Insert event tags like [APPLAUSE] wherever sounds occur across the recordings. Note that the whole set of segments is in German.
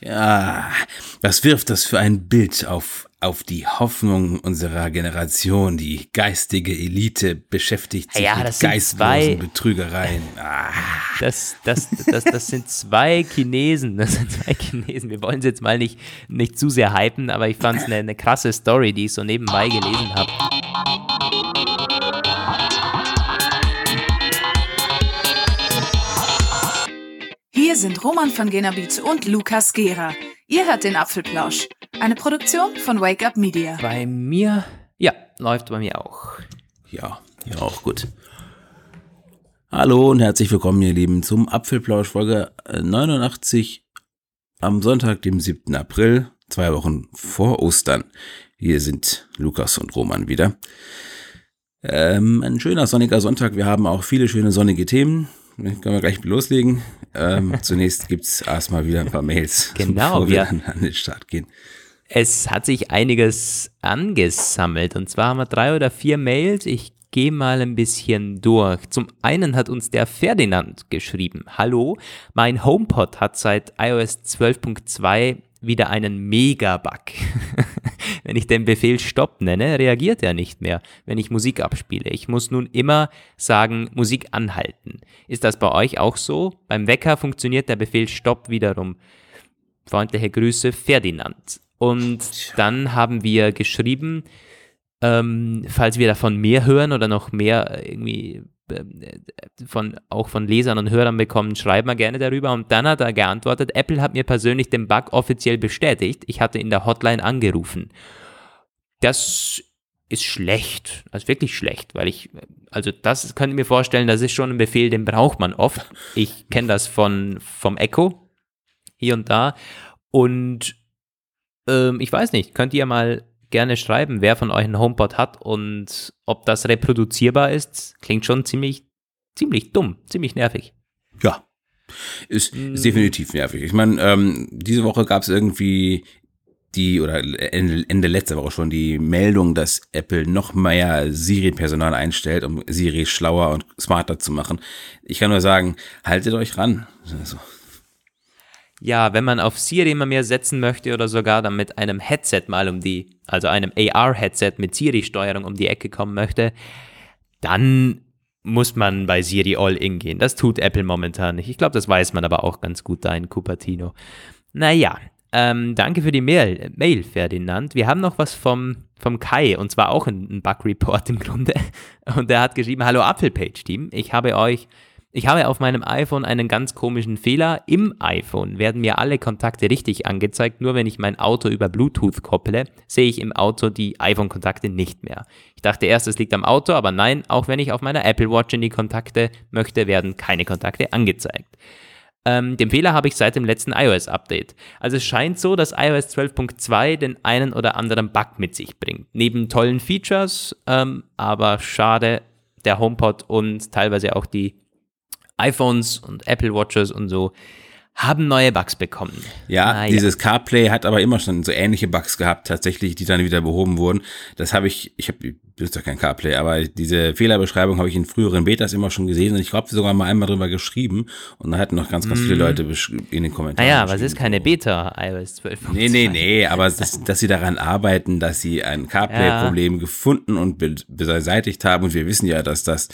Ja, was wirft das für ein Bild auf, auf die Hoffnung unserer Generation? Die geistige Elite beschäftigt sich Ja, mit geistlosen Betrügereien. [LAUGHS] Ah, Das, das, das, das sind zwei Chinesen. Das sind zwei Chinesen. Wir wollen es jetzt mal nicht, nicht zu sehr hypen, aber ich fand es eine, eine krasse Story, die ich so nebenbei gelesen habe. Hier sind Roman von Genabit und Lukas Gera. Ihr hört den Apfelplausch, eine Produktion von Wake Up Media. Bei mir, ja, läuft bei mir auch. ja, ja, auch gut. Hallo und herzlich willkommen, ihr Lieben, zum Apfelplausch Folge äh, 89 am Sonntag, dem 7. April, zwei Wochen vor Ostern. Hier sind Lukas und Roman wieder. Ähm, ein schöner sonniger Sonntag. Wir haben auch viele schöne sonnige Themen. Können wir gleich loslegen. Ähm, [LAUGHS] zunächst gibt's erstmal wieder ein paar Mails, [LAUGHS] Genau, bevor wir dann an den Start gehen. Es hat sich einiges angesammelt und zwar haben wir drei oder vier Mails. Ich gehe mal ein bisschen durch. Zum einen hat uns der Ferdinand geschrieben. Hallo, mein HomePod hat seit iOS 12.2 wieder einen Mega-Bug. [LAUGHS] wenn ich den Befehl Stopp nenne, reagiert er nicht mehr, wenn ich Musik abspiele. Ich muss nun immer sagen, Musik anhalten. Ist das bei euch auch so? Beim Wecker funktioniert der Befehl Stopp wiederum. Freundliche Grüße, Ferdinand. Und dann haben wir geschrieben, ähm, falls wir davon mehr hören oder noch mehr äh, irgendwie von, auch von Lesern und Hörern bekommen, schreiben wir gerne darüber. Und dann hat er geantwortet, Apple hat mir persönlich den Bug offiziell bestätigt. Ich hatte in der Hotline angerufen. Das ist schlecht, also wirklich schlecht, weil ich, also das könnt ihr mir vorstellen, das ist schon ein Befehl, den braucht man oft. Ich kenne das von, vom Echo, hier und da. Und ähm, ich weiß nicht, könnt ihr mal gerne schreiben, wer von euch einen HomePod hat und ob das reproduzierbar ist. Klingt schon ziemlich, ziemlich dumm, ziemlich nervig. Ja. Ist, ist definitiv nervig. Ich meine, ähm, diese Woche gab es irgendwie die, oder Ende, Ende letzter Woche schon, die Meldung, dass Apple noch mehr Siri-Personal einstellt, um Siri schlauer und smarter zu machen. Ich kann nur sagen, haltet euch ran. Also, Ja, wenn man auf Siri immer mehr setzen möchte oder sogar dann mit einem Headset mal um die, also einem AR-Headset mit Siri-Steuerung um die Ecke kommen möchte, dann muss man bei Siri All-In gehen. Das tut Apple momentan nicht. Ich glaube, das weiß man aber auch ganz gut da in Cupertino. Naja, ähm, danke für die Mail, Mail, Ferdinand. Wir haben noch was vom, vom Kai und zwar auch ein, Bug-Report im Grunde. [LAUGHS] Und der hat geschrieben, hallo Apple-Page-Team, ich habe euch ich habe auf meinem iPhone einen ganz komischen Fehler. Im iPhone werden mir alle Kontakte richtig angezeigt, nur wenn ich mein Auto über Bluetooth kopple, sehe ich im Auto die iPhone-Kontakte nicht mehr. Ich dachte erst, es liegt am Auto, aber nein, auch wenn ich auf meiner Apple Watch in die Kontakte möchte, werden keine Kontakte angezeigt. Ähm, den Fehler habe ich seit dem letzten iOS-Update. Also es scheint so, dass iOS 12.2 den einen oder anderen Bug mit sich bringt. Neben tollen Features, ähm, aber schade, der HomePod und teilweise auch die iPhones und Apple Watches und so haben neue Bugs bekommen. ja, Naja. dieses CarPlay hat aber immer schon so ähnliche Bugs gehabt, tatsächlich, die dann wieder behoben wurden. Das habe ich, ich habe, ist ja kein CarPlay, aber diese Fehlerbeschreibung habe ich in früheren Betas immer schon gesehen und ich glaube sogar mal einmal drüber geschrieben und da hatten noch ganz, ganz viele Leute besch- in den Kommentaren. Naja, aber es ist keine. Beta, iOS 12. Nee, nee, nee, aber das, dass sie daran arbeiten, dass sie ein CarPlay-Problem gefunden und be beseitigt haben. Und wir wissen ja, dass das,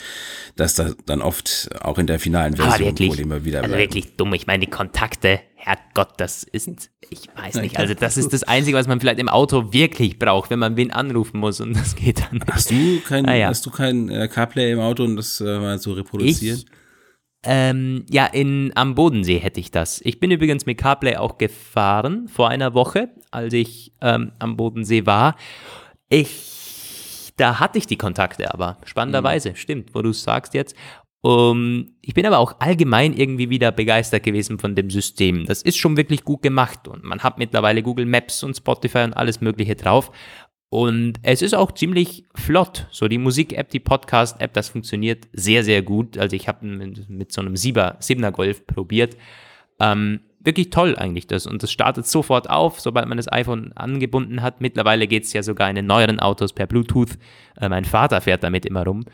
dass das dann oft auch in der finalen Version wirklich, Probleme wieder also bleiben. wirklich dumm. Ich meine, die Kontakte, Herrgott, das ist, ich weiß nicht. Also das ist das Einzige, was man vielleicht im Auto wirklich braucht, wenn man wen anrufen muss und das geht dann nicht. Hast du kein, Ah, ja. hast du kein äh, CarPlay im Auto, um das äh, mal zu reproduzieren? Ich? Ähm, ja, in, am Bodensee hätte ich das. Ich bin übrigens mit CarPlay auch gefahren vor einer Woche, als ich ähm, am Bodensee war. Ich, da hatte ich die Kontakte aber, spannenderweise, stimmt, wo du es sagst jetzt. Um, ich bin aber auch allgemein irgendwie wieder begeistert gewesen von dem System. Das ist schon wirklich gut gemacht und man hat mittlerweile Google Maps und Spotify und alles Mögliche drauf. Und es ist auch ziemlich flott. So die Musik-App, die Podcast-App, das funktioniert sehr, sehr gut. Also ich habe mit, mit so einem 7er Golf probiert. Ähm, wirklich toll eigentlich das. Und das startet sofort auf, sobald man das iPhone angebunden hat. Mittlerweile geht es ja sogar in den neueren Autos per Bluetooth. Äh, mein Vater fährt damit immer rum.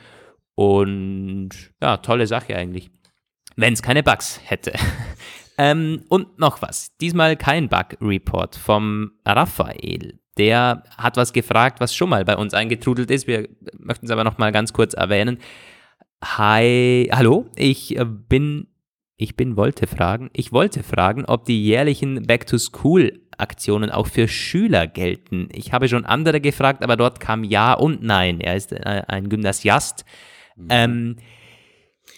Und ja, tolle Sache eigentlich. Wenn es keine Bugs hätte. [LAUGHS] Ähm, und noch was. Diesmal kein Bug-Report vom Raphael. Der hat was gefragt, was schon mal bei uns eingetrudelt ist. Wir möchten es aber noch mal ganz kurz erwähnen. Hi, hallo, ich äh, bin, ich bin, wollte fragen, ich wollte fragen, ob die jährlichen Back-to-School-Aktionen auch für Schüler gelten. Ich habe schon andere gefragt, aber dort kam Ja und Nein. Er ist äh, ein Gymnasiast. Mhm. Ähm,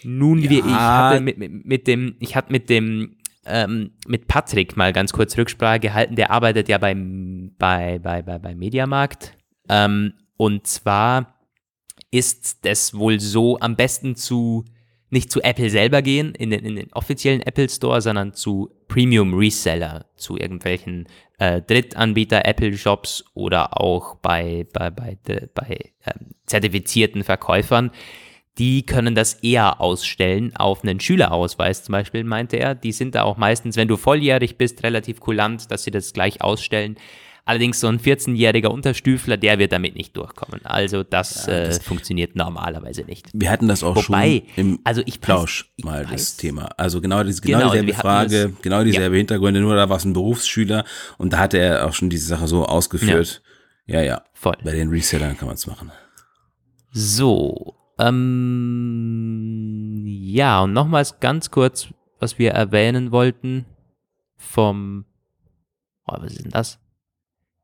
nun, ja. wir, ich hatte mit, mit, mit dem, ich hatte mit dem ähm, mit Patrick mal ganz kurz Rücksprache gehalten. Der arbeitet ja beim, bei, bei, bei, bei Mediamarkt. Ähm, und zwar ist es wohl so, am besten zu nicht zu Apple selber gehen, in den, in den offiziellen Apple Store, sondern zu Premium Reseller, zu irgendwelchen äh, Drittanbieter Apple Shops oder auch bei, bei, bei, bei, bei ähm, zertifizierten Verkäufern die können das eher ausstellen auf einen Schülerausweis zum Beispiel, meinte er. Die sind da auch meistens, wenn du volljährig bist, relativ kulant, dass sie das gleich ausstellen. Allerdings so ein 14-jähriger Unterstüfler, der wird damit nicht durchkommen. Also das, ja, das äh, funktioniert normalerweise nicht. Wir hatten das auch Wobei, schon im also ich Plausch weiß, mal weiß. das Thema. Also genau, diese, genau, genau dieselbe Frage, das, genau dieselbe ja. Hintergründe, nur da war es ein Berufsschüler und da hatte er auch schon diese Sache so ausgeführt. Ja, ja. ja. Voll. Bei den Resellern kann man es machen. So, ähm, ja, und nochmals ganz kurz, was wir erwähnen wollten vom, oh, was ist denn das?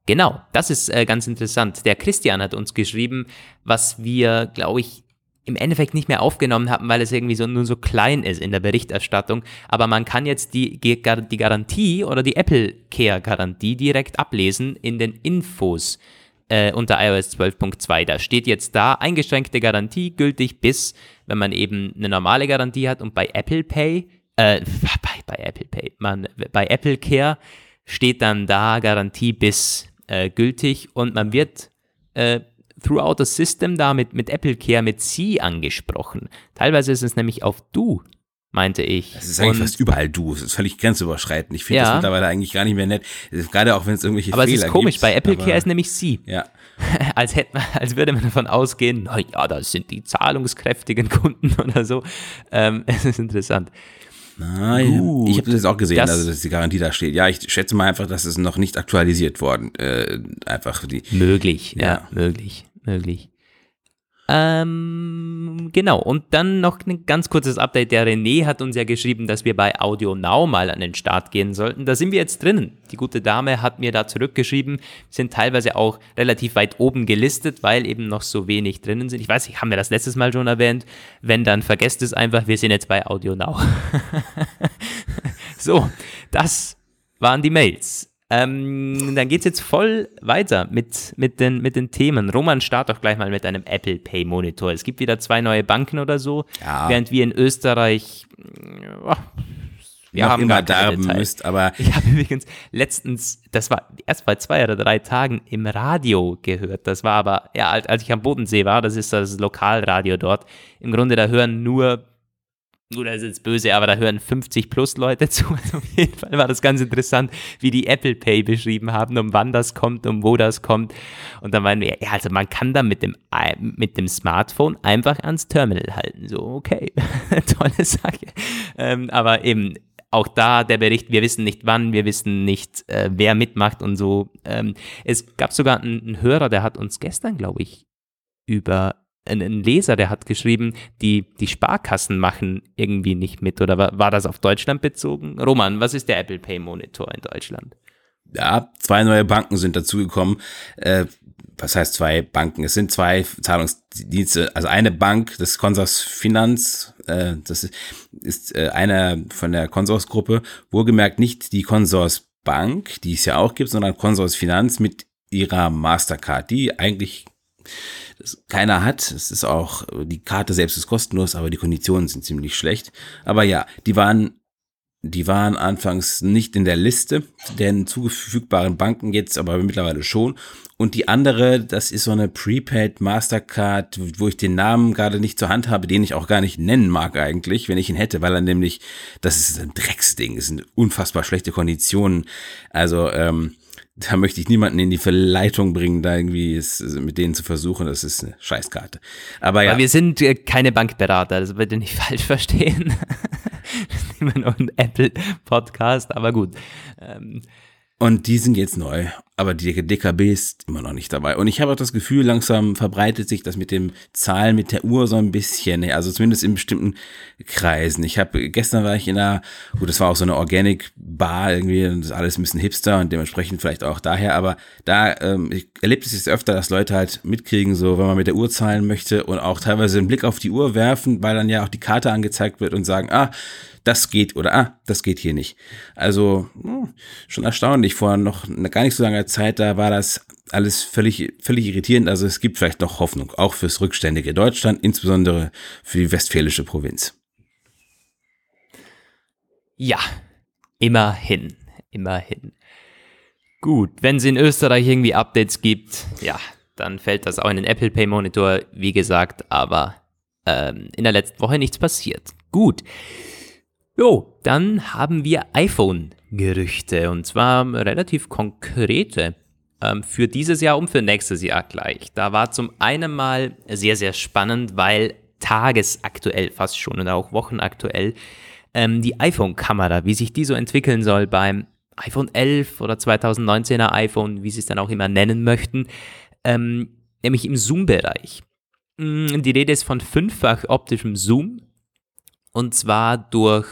Genau, das ist äh, ganz interessant. Der Christian hat uns geschrieben, was wir, glaube ich, im Endeffekt nicht mehr aufgenommen haben, weil es irgendwie so nur so klein ist in der Berichterstattung. Aber man kann jetzt die, die Garantie oder die Apple Care Garantie direkt ablesen in den Infos äh, unter iOS 12.2. Da steht jetzt da, eingeschränkte Garantie gültig bis, wenn man eben eine normale Garantie hat und bei Apple Pay, äh, [LAUGHS] bei, bei Apple Pay, man, bei Apple Care steht dann da Garantie bis äh, gültig und man wird äh, throughout the system da mit, mit Apple Care mit Sie angesprochen. Teilweise ist es nämlich auf Du meinte ich. Das ist eigentlich und, fast überall du. Es ist völlig grenzüberschreitend. Ich finde ja. das mittlerweile eigentlich gar nicht mehr nett. Gerade auch wenn es irgendwelche aber Fehler gibt. Aber es ist komisch. Gibt, bei Apple Care ist nämlich sie. Ja. [LAUGHS] als, hätte man, als würde man davon ausgehen, na ja, das sind die zahlungskräftigen Kunden [LAUGHS] oder so. Ähm, [LAUGHS] es ist interessant. Nein, Gut, ich habe das jetzt auch gesehen, das, also dass die Garantie da steht. Ja, ich schätze mal einfach, dass es noch nicht aktualisiert worden. Äh, einfach die. Möglich, ja, ja möglich, möglich. Ähm, genau, und dann noch ein ganz kurzes Update. Der René hat uns ja geschrieben, dass wir bei Audio Now mal an den Start gehen sollten. Da sind wir jetzt drinnen. Die gute Dame hat mir da zurückgeschrieben, sind teilweise auch relativ weit oben gelistet, weil eben noch so wenig drinnen sind. Ich weiß nicht, haben wir das letztes Mal schon erwähnt? Wenn, dann vergesst es einfach, wir sind jetzt bei Audio Now. [LAUGHS] so, das waren die Mails. Ähm, dann es jetzt voll weiter mit, mit, den, mit den Themen. Roman, start doch gleich mal mit einem Apple Pay Monitor. Es gibt wieder zwei neue Banken oder so, ja. während wir in Österreich oh, wir noch haben immer darben müsst, aber [LAUGHS] ich habe übrigens letztens, das war erst bei zwei oder drei Tagen im Radio gehört. Das war aber, ja, als ich am Bodensee war, das ist das Lokalradio dort. Im Grunde, da hören nur oder ist jetzt böse, aber da hören 50 plus Leute [LAUGHS] zu. Also auf jeden Fall war das ganz interessant, wie die Apple Pay beschrieben haben, um wann das kommt, um wo das kommt. Und dann meinen wir, ja, also man kann da mit dem, mit dem Smartphone einfach ans Terminal halten. So, okay, [LAUGHS] tolle Sache. Ähm, aber eben, auch da der Bericht, wir wissen nicht wann, wir wissen nicht, äh, wer mitmacht und so. Ähm, es gab sogar einen, einen Hörer, der hat uns gestern, glaube ich, über ein, Leser, der hat geschrieben, die, die Sparkassen machen irgendwie nicht mit. Oder war, war das auf Deutschland bezogen? Roman, was ist der Apple Pay Monitor in Deutschland? Ja, zwei neue Banken sind dazugekommen. Äh, was heißt zwei Banken? Es sind zwei Zahlungsdienste. Also eine Bank, das Consors Finanz, äh, das ist, äh, einer von der Consors-Gruppe. Wohlgemerkt nicht die Consors Bank, die es ja auch gibt, sondern Consors Finanz mit ihrer Mastercard, die eigentlich das keiner hat. Es ist auch, die Karte selbst ist kostenlos, aber die Konditionen sind ziemlich schlecht. Aber ja, die waren, die waren anfangs nicht in der Liste der zugefügbaren Banken, jetzt aber mittlerweile schon. Und die andere, das ist so eine Prepaid Mastercard, wo ich den Namen gerade nicht zur Hand habe, den ich auch gar nicht nennen mag eigentlich, wenn ich ihn hätte, weil er nämlich, das ist ein Drecksding, das sind unfassbar schlechte Konditionen. Also, ähm, da möchte ich niemanden in die Verleitung bringen, da irgendwie es, mit denen zu versuchen. Das ist eine Scheißkarte. Aber ja. Aber wir sind äh, keine Bankberater, das bitte nicht [LAUGHS] falsch verstehen. das ist immer noch ein Apple-Podcast, aber gut. Ähm, und die sind jetzt neu, aber die DKB ist immer noch nicht dabei. Und ich habe auch das Gefühl, langsam verbreitet sich das mit dem Zahlen mit der Uhr so ein bisschen, also zumindest in bestimmten Kreisen. Ich habe, gestern war ich in einer, gut, das war auch so eine Organic Bar irgendwie, das ist alles ein bisschen hipster und dementsprechend vielleicht auch daher, aber da ähm, ich erlebt es jetzt öfter, dass Leute halt mitkriegen, so wenn man mit der Uhr zahlen möchte und auch teilweise einen Blick auf die Uhr werfen, weil dann ja auch die Karte angezeigt wird und sagen, ah, das geht oder ah, das geht hier nicht. Also hm, schon erstaunlich. Vor noch gar nicht so langer Zeit, da war das alles völlig, völlig irritierend. Also es gibt vielleicht noch Hoffnung, auch fürs rückständige Deutschland, insbesondere für die westfälische Provinz. Ja, immerhin, immerhin. Gut, wenn es in Österreich irgendwie Updates gibt, ja, dann fällt das auch in den Apple Pay Monitor, wie gesagt, aber ähm, in der letzten Woche nichts passiert. Gut. Jo, dann haben wir iPhone-Gerüchte und zwar relativ konkrete ähm, für dieses Jahr und für nächstes Jahr gleich. Da war zum einen mal sehr, sehr spannend, weil tagesaktuell fast schon oder auch wochenaktuell ähm, die iPhone-Kamera, wie sich die so entwickeln soll beim iPhone 11 oder 2019er iPhone, wie sie es dann auch immer nennen möchten, ähm, nämlich im Zoom-Bereich. Mm, die Rede ist von fünffach optischem Zoom und zwar durch,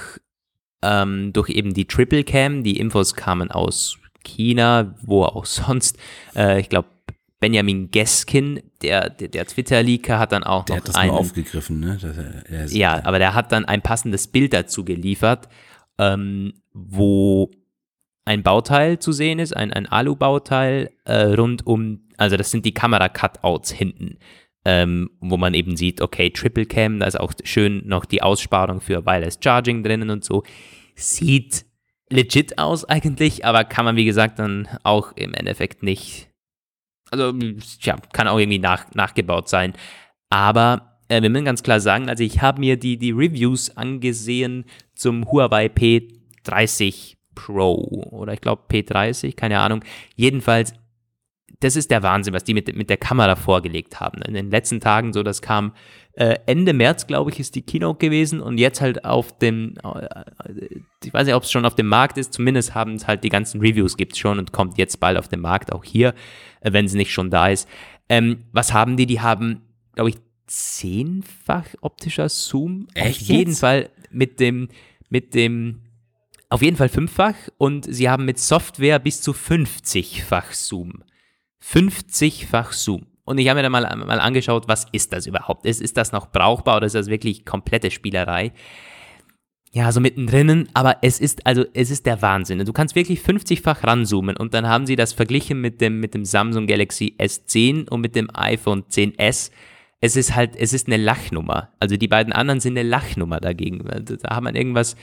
ähm, durch eben die Triple Cam. Die Infos kamen aus China, wo auch [LAUGHS] sonst. Äh, ich glaube, Benjamin Geskin, der, der, der Twitter-Leaker, hat dann auch der noch hat das einen, aufgegriffen, ne? Er, er ja, aber der hat dann ein passendes Bild dazu geliefert, ähm, wo ein Bauteil zu sehen ist, ein, ein Alu-Bauteil äh, rund um, also das sind die Kamera-Cutouts hinten ähm, wo man eben sieht, okay, Triple Cam, da ist auch schön noch die Aussparung für Wireless Charging drinnen und so. Sieht legit aus eigentlich, aber kann man, wie gesagt, dann auch im Endeffekt nicht, also, ja, kann auch irgendwie nach, nachgebaut sein. Aber äh, wir müssen ganz klar sagen, also ich habe mir die, die Reviews angesehen zum Huawei P30 Pro oder ich glaube P30, keine Ahnung. Jedenfalls das ist der Wahnsinn, was die mit, mit der Kamera vorgelegt haben. In den letzten Tagen, so das kam äh, Ende März, glaube ich, ist die Keynote gewesen und jetzt halt auf dem, äh, ich weiß nicht, ob es schon auf dem Markt ist, zumindest haben es halt die ganzen Reviews gibt es schon und kommt jetzt bald auf den Markt, auch hier, äh, wenn es nicht schon da ist. Ähm, was haben die? Die haben, glaube ich, zehnfach optischer Zoom. Echt auf jeden jetzt? Fall mit dem, mit dem, auf jeden Fall fünffach und sie haben mit Software bis zu 50-fach Zoom. 50-fach Zoom. Und ich habe mir dann mal, mal angeschaut, was ist das überhaupt? Ist, ist das noch brauchbar oder ist das wirklich komplette Spielerei? Ja, so mittendrin, aber es ist, also, es ist der Wahnsinn. Du kannst wirklich 50-fach ranzoomen und dann haben sie das verglichen mit dem, mit dem Samsung Galaxy S10 und mit dem iPhone 10S. Es ist halt, es ist eine Lachnummer. Also die beiden anderen sind eine Lachnummer dagegen. Da hat man irgendwas,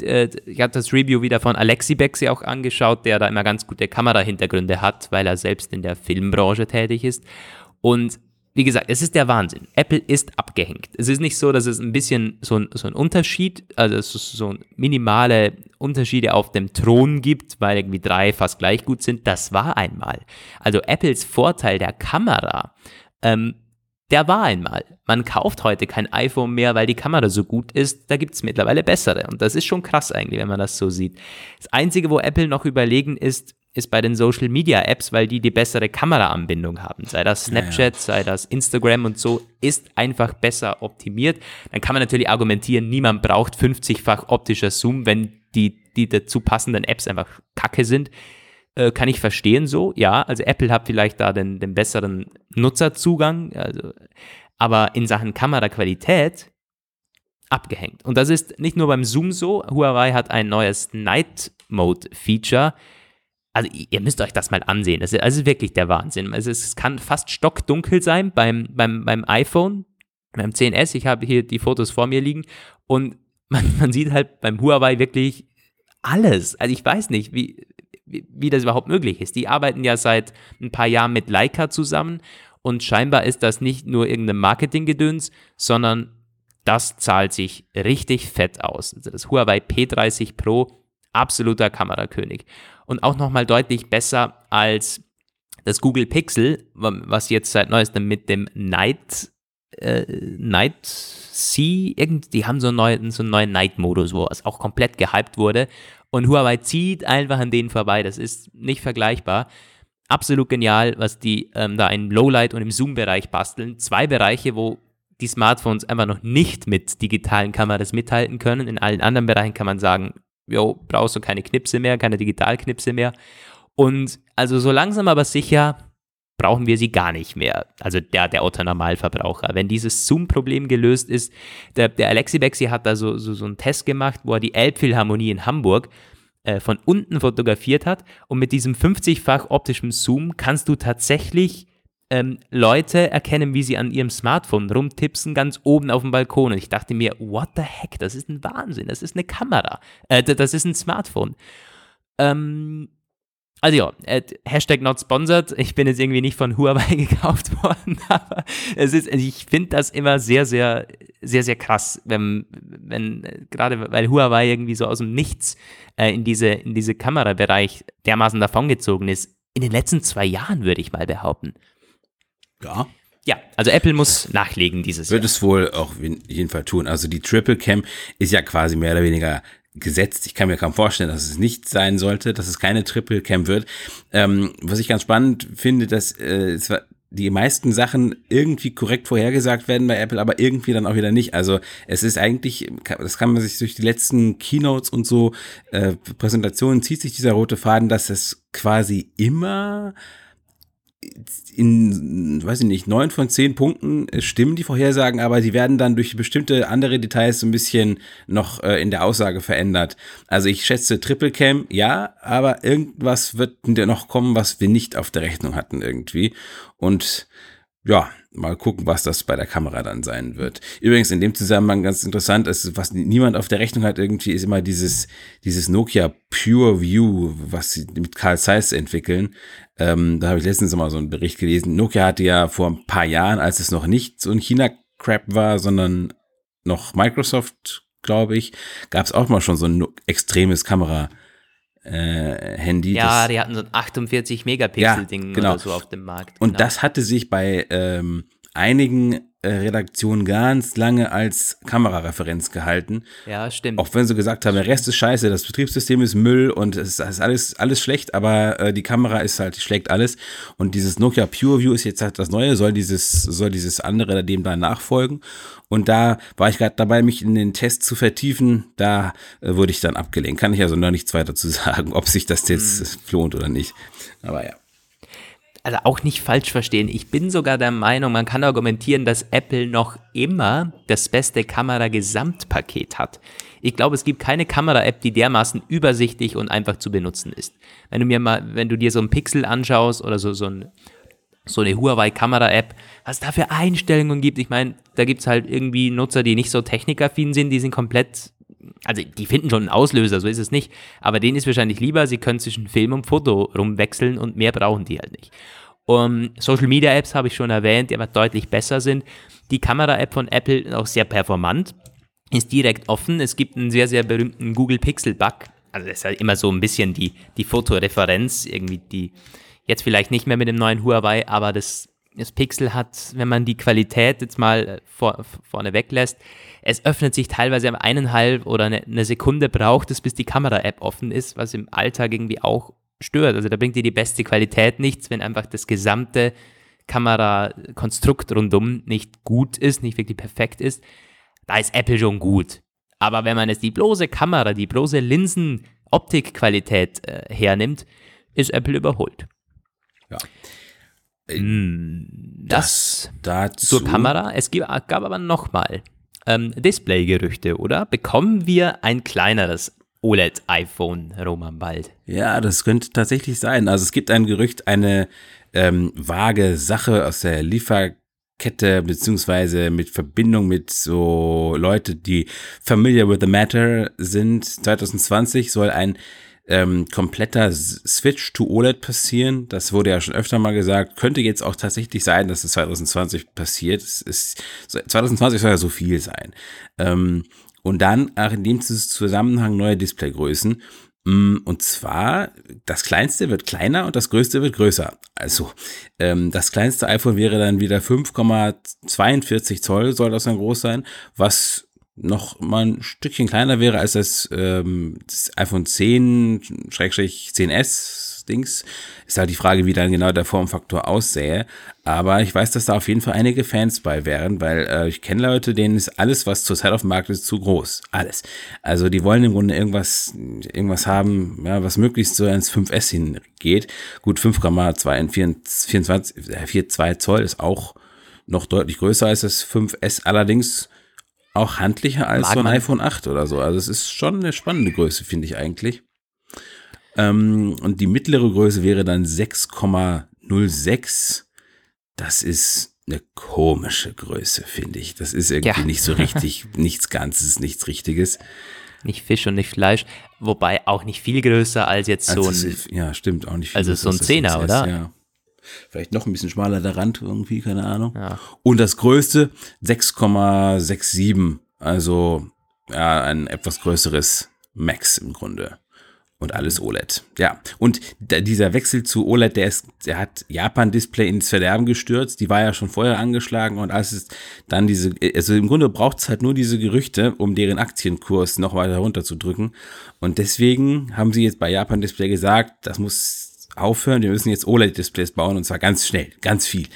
äh, ich habe das Review wieder von Alexi Bexi auch angeschaut, der da immer ganz gute Kamerahintergründe hat, weil er selbst in der Filmbranche tätig ist. Und wie gesagt, es ist der Wahnsinn. Apple ist abgehängt. Es ist nicht so, dass es ein bisschen so ein, so ein Unterschied, also es ist so minimale Unterschiede auf dem Thron gibt, weil irgendwie drei fast gleich gut sind. Das war einmal. Also Apples Vorteil der Kamera ähm, der war einmal. Man kauft heute kein iPhone mehr, weil die Kamera so gut ist. Da gibt es mittlerweile bessere. Und das ist schon krass eigentlich, wenn man das so sieht. Das Einzige, wo Apple noch überlegen ist, ist bei den Social Media Apps, weil die die bessere Kameraanbindung haben. Sei das Snapchat, sei das Instagram und so, ist einfach besser optimiert. Dann kann man natürlich argumentieren, niemand braucht 50-fach optischer Zoom, wenn die, die dazu passenden Apps einfach kacke sind. Äh, kann ich verstehen so, ja. Also Apple hat vielleicht da den, den besseren Nutzerzugang, also, aber in Sachen Kameraqualität abgehängt. Und das ist nicht nur beim Zoom so. Huawei hat ein neues Night Mode Feature. Also ihr müsst euch das mal ansehen. Das ist, das ist wirklich der Wahnsinn. Also es kann fast stockdunkel sein beim, beim, beim iPhone, beim 10S. Ich habe hier die Fotos vor mir liegen und man, [LAUGHS] man sieht halt beim Huawei wirklich alles. Also ich weiß nicht, wie, wie, das überhaupt möglich ist. Die arbeiten ja seit ein paar Jahren mit Leica zusammen und scheinbar ist das nicht nur irgendein Marketinggedöns, sondern das zahlt sich richtig fett aus. Also das Huawei P30 Pro, absoluter Kamerakönig. Und auch nochmal deutlich besser als das Google Pixel, was jetzt seit neuestem mit dem Night äh, Night Sea, irgend, die haben so einen neuen, so einen neuen Night-Modus, wo es auch komplett gehypt wurde. Und Huawei zieht einfach an denen vorbei. Das ist nicht vergleichbar. Absolut genial, was die ähm, da im Lowlight und im Zoom-Bereich basteln. Zwei Bereiche, wo die Smartphones einfach noch nicht mit digitalen Kameras mithalten können. In allen anderen Bereichen kann man sagen, jo, brauchst du keine Knipse mehr, keine Digitalknipse mehr. Und also so langsam aber sicher brauchen wir sie gar nicht mehr. Also der, der Otto-Normalverbraucher. Wenn dieses Zoom-Problem gelöst ist, der, der Alexi Bexi hat da so, so, so einen Test gemacht, wo er die Elbphilharmonie in Hamburg äh, von unten fotografiert hat und mit diesem 50-fach optischen Zoom kannst du tatsächlich ähm, Leute erkennen, wie sie an ihrem Smartphone rumtipsen, ganz oben auf dem Balkon. Und ich dachte mir, what the heck, das ist ein Wahnsinn, das ist eine Kamera, äh, das ist ein Smartphone. Ähm, also ja, äh, Hashtag not sponsored. Ich bin jetzt irgendwie nicht von Huawei [LAUGHS] gekauft worden, [LAUGHS] aber es ist, ich finde das immer sehr, sehr, sehr, sehr krass, wenn, wenn, gerade weil Huawei irgendwie so aus dem Nichts äh, in diese, in diese Kamerabereich dermaßen davongezogen ist. In den letzten zwei Jahren, würde ich mal behaupten. Ja. Ja, also Apple muss nachlegen dieses Wird Jahr. es wohl auch in jedem Fall tun. Also die Triple Cam ist ja quasi mehr oder weniger gesetzt. Ich kann mir kaum vorstellen, dass es nicht sein sollte, dass es keine Triple Cam wird. Ähm, was ich ganz spannend finde, dass äh, zwar die meisten Sachen irgendwie korrekt vorhergesagt werden bei Apple, aber irgendwie dann auch wieder nicht. Also es ist eigentlich, das kann man sich durch die letzten Keynotes und so äh, Präsentationen zieht sich dieser rote Faden, dass es quasi immer in, weiß ich nicht, neun von zehn Punkten stimmen die Vorhersagen, aber die werden dann durch bestimmte andere Details so ein bisschen noch äh, in der Aussage verändert. Also ich schätze Triple Cam, ja, aber irgendwas wird noch kommen, was wir nicht auf der Rechnung hatten irgendwie. Und ja, mal gucken, was das bei der Kamera dann sein wird. Übrigens in dem Zusammenhang ganz interessant ist, was niemand auf der Rechnung hat irgendwie, ist immer dieses, dieses Nokia Pure View, was sie mit Carl Zeiss entwickeln. Ähm, da habe ich letztens mal so einen Bericht gelesen. Nokia hatte ja vor ein paar Jahren, als es noch nicht so ein China-Crap war, sondern noch Microsoft, glaube ich, gab es auch mal schon so ein extremes Kamera- äh, Handy. Ja, die hatten so ein 48 Megapixel-Ding ja, genau. oder so auf dem Markt. Und genau. das hatte sich bei ähm, einigen Redaktionen ganz lange als Kamerareferenz gehalten. Ja, stimmt. Auch wenn sie gesagt haben, der Rest ist scheiße, das Betriebssystem ist Müll und es ist alles, alles schlecht, aber äh, die Kamera ist halt, schlägt alles. Und dieses Nokia PureView ist jetzt halt das Neue, soll dieses, soll dieses andere dem da nachfolgen. Und da war ich gerade dabei, mich in den Test zu vertiefen. Da äh, wurde ich dann abgelehnt. Kann ich also noch nichts weiter zu [LAUGHS] sagen, ob sich das jetzt hm. lohnt oder nicht. Aber ja also auch nicht falsch verstehen. Ich bin sogar der Meinung, man kann argumentieren, dass Apple noch immer das beste Kamera-Gesamtpaket hat. Ich glaube, es gibt keine Kamera-App, die dermaßen übersichtlich und einfach zu benutzen ist. Wenn du mir mal, wenn du dir so ein Pixel anschaust oder so, so, ein, so eine Huawei-Kamera-App, was da für Einstellungen gibt, ich meine, da gibt's halt irgendwie Nutzer, die nicht so technikaffin sind, die sind komplett also die finden schon einen Auslöser, so ist es nicht. Aber denen ist wahrscheinlich lieber, sie können zwischen Film und Foto rumwechseln und mehr brauchen die halt nicht. Um, Social Media Apps habe ich schon erwähnt, die aber deutlich besser sind. Die Kamera-App von Apple ist auch sehr performant, ist direkt offen. Es gibt einen sehr, sehr berühmten Google Pixel Bug. Also das ist halt immer so ein bisschen die, die Fotoreferenz, irgendwie die, jetzt vielleicht nicht mehr mit dem neuen Huawei, aber das, das Pixel hat, wenn man die Qualität jetzt mal äh, vor, vorne weglässt, es öffnet sich teilweise eineinhalb oder eine, eine Sekunde braucht es, bis die Kamera-App offen ist, was im Alltag irgendwie auch stört. Also da bringt dir die beste Qualität nichts, wenn einfach das gesamte Kamerakonstrukt rundum nicht gut ist, nicht wirklich perfekt ist. Da ist Apple schon gut. Aber wenn man jetzt die bloße Kamera, die bloße Linsen-Optikqualität äh, hernimmt, ist Apple überholt. Ja. Mm, das, das dazu. zur Kamera. Es gab, gab aber nochmal ähm, Display-Gerüchte, oder? Bekommen wir ein kleineres OLED-iPhone, Roman, bald? Ja, das könnte tatsächlich sein. Also es gibt ein Gerücht, eine ähm, vage Sache aus der Lieferkette beziehungsweise mit Verbindung mit so Leute, die familiar with the matter sind. 2020 soll ein ähm, kompletter Switch to OLED passieren. Das wurde ja schon öfter mal gesagt. Könnte jetzt auch tatsächlich sein, dass es 2020 passiert. Es ist, 2020 soll ja so viel sein. Ähm, und dann auch in dem Zusammenhang neue Displaygrößen. Mm, und zwar, das kleinste wird kleiner und das größte wird größer. Also, ähm, das kleinste iPhone wäre dann wieder 5,42 Zoll, soll das dann groß sein, was noch mal ein Stückchen kleiner wäre als das, ähm, das iPhone 10, 10S Dings. Ist halt die Frage, wie dann genau der Formfaktor aussähe. Aber ich weiß, dass da auf jeden Fall einige Fans bei wären, weil äh, ich kenne Leute, denen ist alles, was zurzeit auf dem Markt ist, zu groß. Alles. Also die wollen im Grunde irgendwas, irgendwas haben, ja, was möglichst so ins 5S hingeht. Gut, 5,24, 4,2 Zoll ist auch noch deutlich größer als das 5S, allerdings auch handlicher als Mag so ein iPhone 8 oder so. Also es ist schon eine spannende Größe, finde ich eigentlich. Ähm, und die mittlere Größe wäre dann 6,06. Das ist eine komische Größe, finde ich. Das ist irgendwie ja. nicht so richtig, [LAUGHS] nichts Ganzes, nichts Richtiges. Nicht Fisch und nicht Fleisch, wobei auch nicht viel größer als jetzt so ein. Ist, ja, stimmt, auch nicht viel Also so ein Zehner, oder? Ja. Vielleicht noch ein bisschen schmaler der Rand irgendwie, keine Ahnung. Ja. Und das größte 6,67. Also ja, ein etwas größeres Max im Grunde und alles OLED. Ja, und dieser Wechsel zu OLED, der, ist, der hat Japan-Display ins Verderben gestürzt. Die war ja schon vorher angeschlagen und als es dann diese, also im Grunde braucht es halt nur diese Gerüchte, um deren Aktienkurs noch weiter runterzudrücken. Und deswegen haben sie jetzt bei Japan-Display gesagt, das muss aufhören. Wir müssen jetzt OLED-Displays bauen und zwar ganz schnell, ganz viel.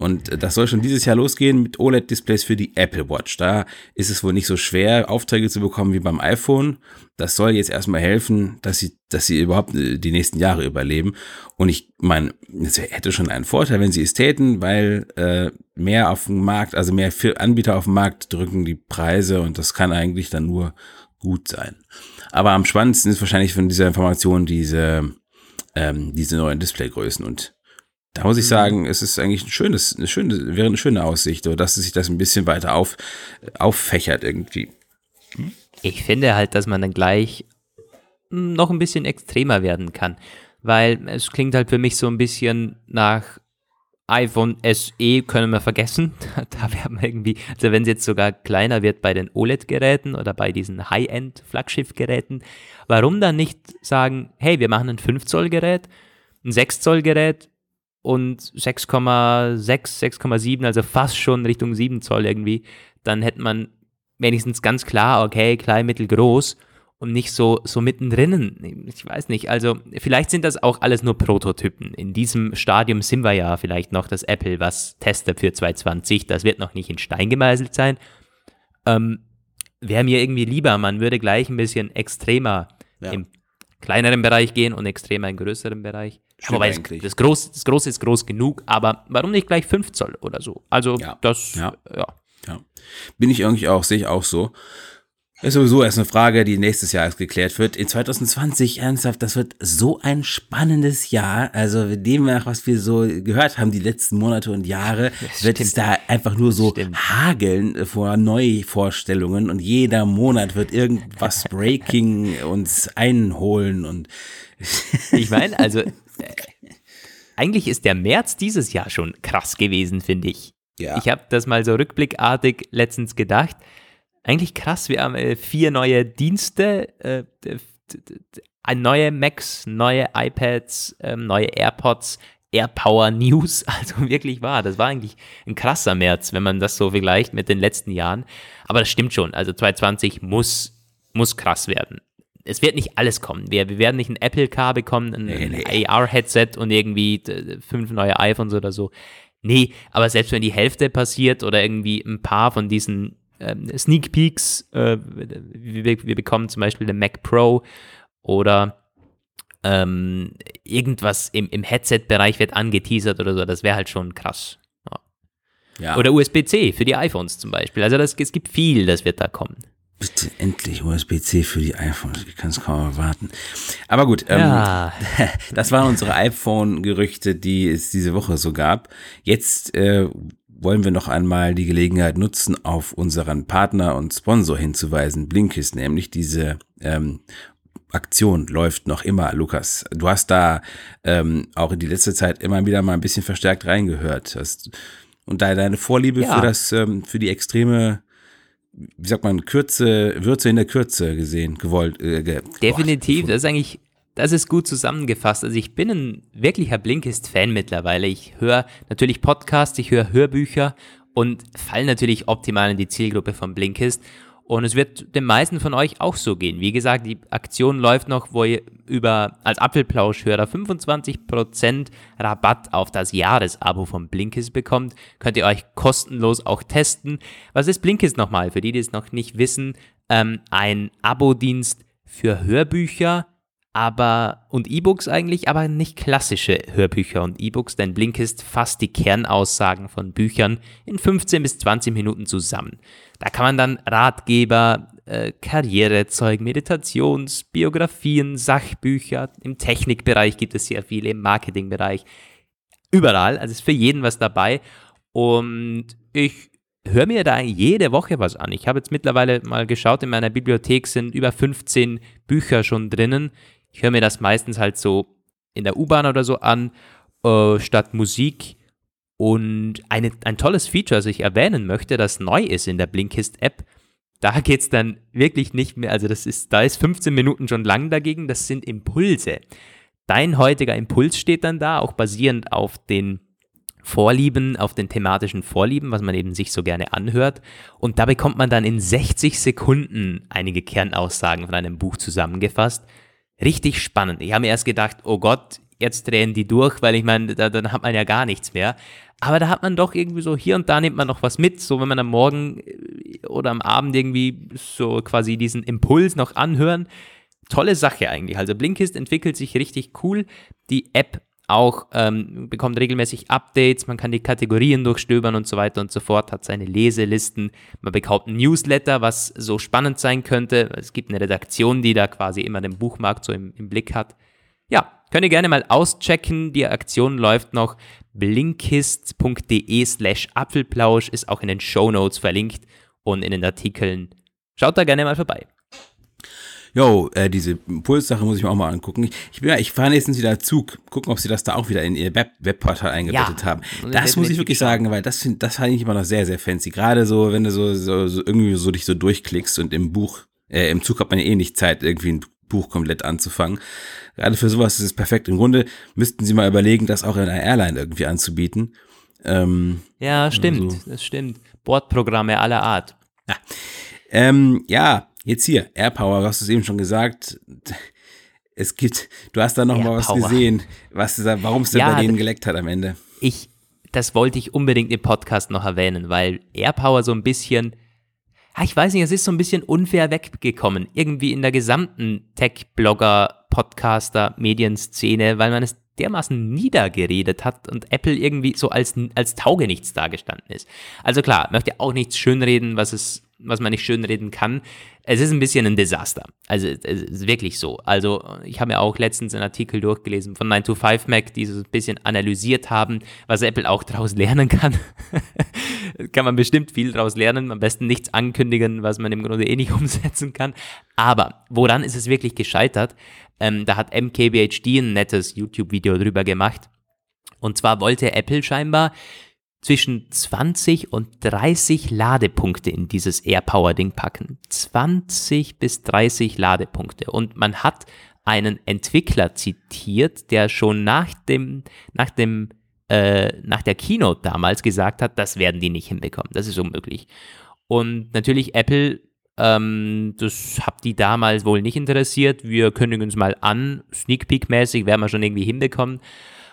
Und das soll schon dieses Jahr losgehen mit OLED-Displays für die Apple Watch. Da ist es wohl nicht so schwer, Aufträge zu bekommen wie beim iPhone. Das soll jetzt erstmal helfen, dass sie, dass sie überhaupt äh, die nächsten Jahre überleben. Und ich meine, es hätte schon einen Vorteil, wenn sie es täten, weil äh, mehr auf dem Markt, also mehr Anbieter auf dem Markt drücken die Preise und das kann eigentlich dann nur gut sein. Aber am spannendsten ist wahrscheinlich von dieser Information diese, ähm, diese neuen Displaygrößen und da muss ich mhm. sagen, es ist eigentlich ein schönes, eine schöne, wäre eine schöne Aussicht, oder dass sich das ein bisschen weiter auf, auffächert irgendwie. Ich finde halt, dass man dann gleich noch ein bisschen extremer werden kann, weil es klingt halt für mich so ein bisschen nach iPhone SE können wir vergessen. [LAUGHS] Da werden wir irgendwie, also wenn es jetzt sogar kleiner wird bei den OLED-Geräten oder bei diesen High-End-Flaggschiff-Geräten, warum dann nicht sagen, hey, wir machen ein 5-Zoll-Gerät, ein 6-Zoll-Gerät und 6,6, 6,7, also fast schon Richtung 7 Zoll irgendwie, dann hätte man wenigstens ganz klar, okay, klein, mittel, groß und nicht so, so mittendrin. Ich weiß nicht, also vielleicht sind das auch alles nur Prototypen. In diesem Stadium sind wir ja vielleicht noch das Apple, was testet für 2020. Das wird noch nicht in Stein gemeißelt sein. Ähm, Wäre mir irgendwie lieber, man würde gleich ein bisschen extremer ja. im kleineren Bereich gehen und extremer im größeren Bereich. Stimmt Wobei das, das, Groß, das Große ist groß genug, aber warum nicht gleich 5 Zoll oder so? Also ja. das, ja. ja. ja. Bin ich irgendwie auch, sehe ich auch so. Ist sowieso erst eine Frage, die nächstes Jahr erst geklärt wird. In 2020, ernsthaft, das wird so ein spannendes Jahr. Also dem nach, was wir so gehört haben die letzten Monate und Jahre, das wird stimmt. es da einfach nur so stimmt. hageln vor Neuvorstellungen und jeder Monat wird irgendwas [LAUGHS] Breaking uns einholen und ich meine, also eigentlich ist der März dieses Jahr schon krass gewesen, finde ich. Ja. Ich habe das mal so rückblickartig letztens gedacht. Eigentlich krass, wir haben äh, vier neue Dienste, äh, neue Macs, neue iPads, äh, neue AirPods, AirPower News. [LAUGHS] Also wirklich wahr. Das war eigentlich ein krasser März, wenn man das so vergleicht mit den letzten Jahren. Aber das stimmt schon. Also 2020 muss, muss krass werden es wird nicht alles kommen. Wir, wir werden nicht ein Apple Car bekommen, ein, nee, nee. AR-Headset und irgendwie fünf neue iPhones oder so. Nee, aber selbst wenn die Hälfte passiert oder irgendwie ein paar von diesen ähm, Sneak Peeks, äh, wir, wir, bekommen zum Beispiel den Mac Pro oder ähm, irgendwas im, im Headset-Bereich wird angeteasert oder so, das wäre halt schon krass. Ja. Oder USB-C für die iPhones zum Beispiel. Also das, es gibt viel, das wird da kommen. Bitte endlich USB-C für die iPhones. Ich kann es kaum erwarten. Aber gut, ähm, ja. [LAUGHS] das waren unsere iPhone-Gerüchte, die es diese Woche so gab. Jetzt äh, wollen wir noch einmal die Gelegenheit nutzen, auf unseren Partner und Sponsor hinzuweisen, Blinkist, nämlich diese ähm, Aktion läuft noch immer, Lukas. Du hast da ähm, auch in die letzte Zeit immer wieder mal ein bisschen verstärkt reingehört. Hast, und da deine Vorliebe ja. für das, ähm, für die extreme wie sagt man, Kürze, Würze in der Kürze gesehen, gewollt. Äh, ge Definitiv, das ist eigentlich, das ist gut zusammengefasst. Also ich bin ein wirklicher Blinkist-Fan mittlerweile. Ich höre natürlich Podcasts, ich höre Hörbücher und fall natürlich optimal in die Zielgruppe von Blinkist. Und es wird den meisten von euch auch so gehen. Wie gesagt, die Aktion läuft noch, wo ihr über als Apfelplauschhörer 25% Rabatt auf das Jahresabo von Blinkist bekommt. Könnt ihr euch kostenlos auch testen. Was ist Blinkist nochmal? Für die, die es noch nicht wissen, ähm, ein Abo-Dienst für Hörbücher, aber und E-Books eigentlich, aber nicht klassische Hörbücher und E-Books, denn Blinkist fasst die Kernaussagen von Büchern in 15 bis 20 Minuten zusammen. Da kann man dann Ratgeber, äh, Karrierezeug, Meditations, Biografien, Sachbücher, im Technikbereich gibt es sehr viele, im Marketingbereich, überall, also ist für jeden was dabei und ich höre mir da jede Woche was an. Ich habe jetzt mittlerweile mal geschaut, in meiner Bibliothek sind über 15 Bücher schon drinnen. Ich höre mir das meistens halt so in der U-Bahn oder so an, äh, statt Musik. Und eine, ein tolles Feature, das ich erwähnen möchte, das neu ist in der Blinkist-App, da geht es dann wirklich nicht mehr, also das ist, da ist 15 Minuten schon lang dagegen, das sind Impulse. Dein heutiger Impuls steht dann da, auch basierend auf den Vorlieben, auf den thematischen Vorlieben, was man eben sich so gerne anhört. Und da bekommt man dann in 60 Sekunden einige Kernaussagen von einem Buch zusammengefasst richtig spannend. Ich habe mir erst gedacht, oh Gott, jetzt drehen die durch, weil ich meine, da, dann hat man ja gar nichts mehr. Aber da hat man doch irgendwie so, hier und da nimmt man noch was mit, so wenn man am Morgen äh, oder am Abend irgendwie so quasi diesen Impuls noch anhören. Tolle Sache eigentlich. Also Blinkist entwickelt sich richtig cool. Die App auch ähm, bekommt regelmäßig Updates, man kann die Kategorien durchstöbern und so weiter und so fort, hat seine Leselisten, man bekommt ein Newsletter, was so spannend sein könnte. Es gibt eine Redaktion, die da quasi immer den Buchmarkt so im, im Blick hat. Ja, könnt ihr gerne mal auschecken. Die Aktion läuft noch. blinkist.de slash Apfelplausch ist auch in den Show Notes verlinkt und in den Artikeln. Schaut da gerne mal vorbei. Jo, äh, diese Impulssache muss ich mir auch mal angucken. Ich, ich, bin, ich fahre nächstens wieder Zug, gucken, ob sie das da auch wieder in ihr Web Webportal eingebettet ja, haben. Das muss ich wirklich sagen, weil das, das fand ich immer noch sehr, sehr fancy. Gerade so, wenn du so, so, so irgendwie so dich so durchklickst und im Buch, äh, im Zug hat man ja eh nicht Zeit, irgendwie ein Buch komplett anzufangen. Gerade für sowas ist es perfekt. Im Grunde müssten sie mal überlegen, das auch in einer Airline irgendwie anzubieten. Ähm, ja, stimmt, so. das stimmt. Bordprogramme aller Art. Ja. Ähm, ja, Jetzt hier, AirPower, du hast es eben schon gesagt. [LAUGHS] Es gibt, du hast da noch mal was gesehen, was, warum es denn ja, bei denen geleckt hat am Ende. Ich, das wollte ich unbedingt im Podcast noch erwähnen, weil AirPower so ein bisschen, ich weiß nicht, es ist so ein bisschen unfair weggekommen. Irgendwie in der gesamten Tech-Blogger, Podcaster, Medienszene, weil man es dermaßen niedergeredet hat und Apple irgendwie so als, als Taugenichts dargestanden ist. Also klar, möchte auch nichts schönreden, was es was man nicht schönreden kann. Es ist ein bisschen ein Desaster. Also es ist wirklich so. Also ich habe mir auch letztens einen Artikel durchgelesen von 9to5Mac, die so ein bisschen analysiert haben, was Apple auch daraus lernen kann. [LAUGHS] kann man bestimmt viel daraus lernen. Am besten nichts ankündigen, was man im Grunde eh nicht [LAUGHS] umsetzen kann. Aber woran ist es wirklich gescheitert? Ähm, da hat MKBHD ein nettes YouTube-Video drüber gemacht. Und zwar wollte Apple scheinbar zwischen 20 und 30 Ladepunkte in dieses AirPower-Ding packen. 20 bis 30 Ladepunkte. Und man hat einen Entwickler zitiert, der schon nach dem, nach dem, äh, nach der Keynote damals gesagt hat, das werden die nicht hinbekommen. Das ist unmöglich. Und natürlich Apple, ähm, das hat die damals wohl nicht interessiert. Wir kündigen uns mal an, Sneak Peek mäßig werden wir schon irgendwie hinbekommen.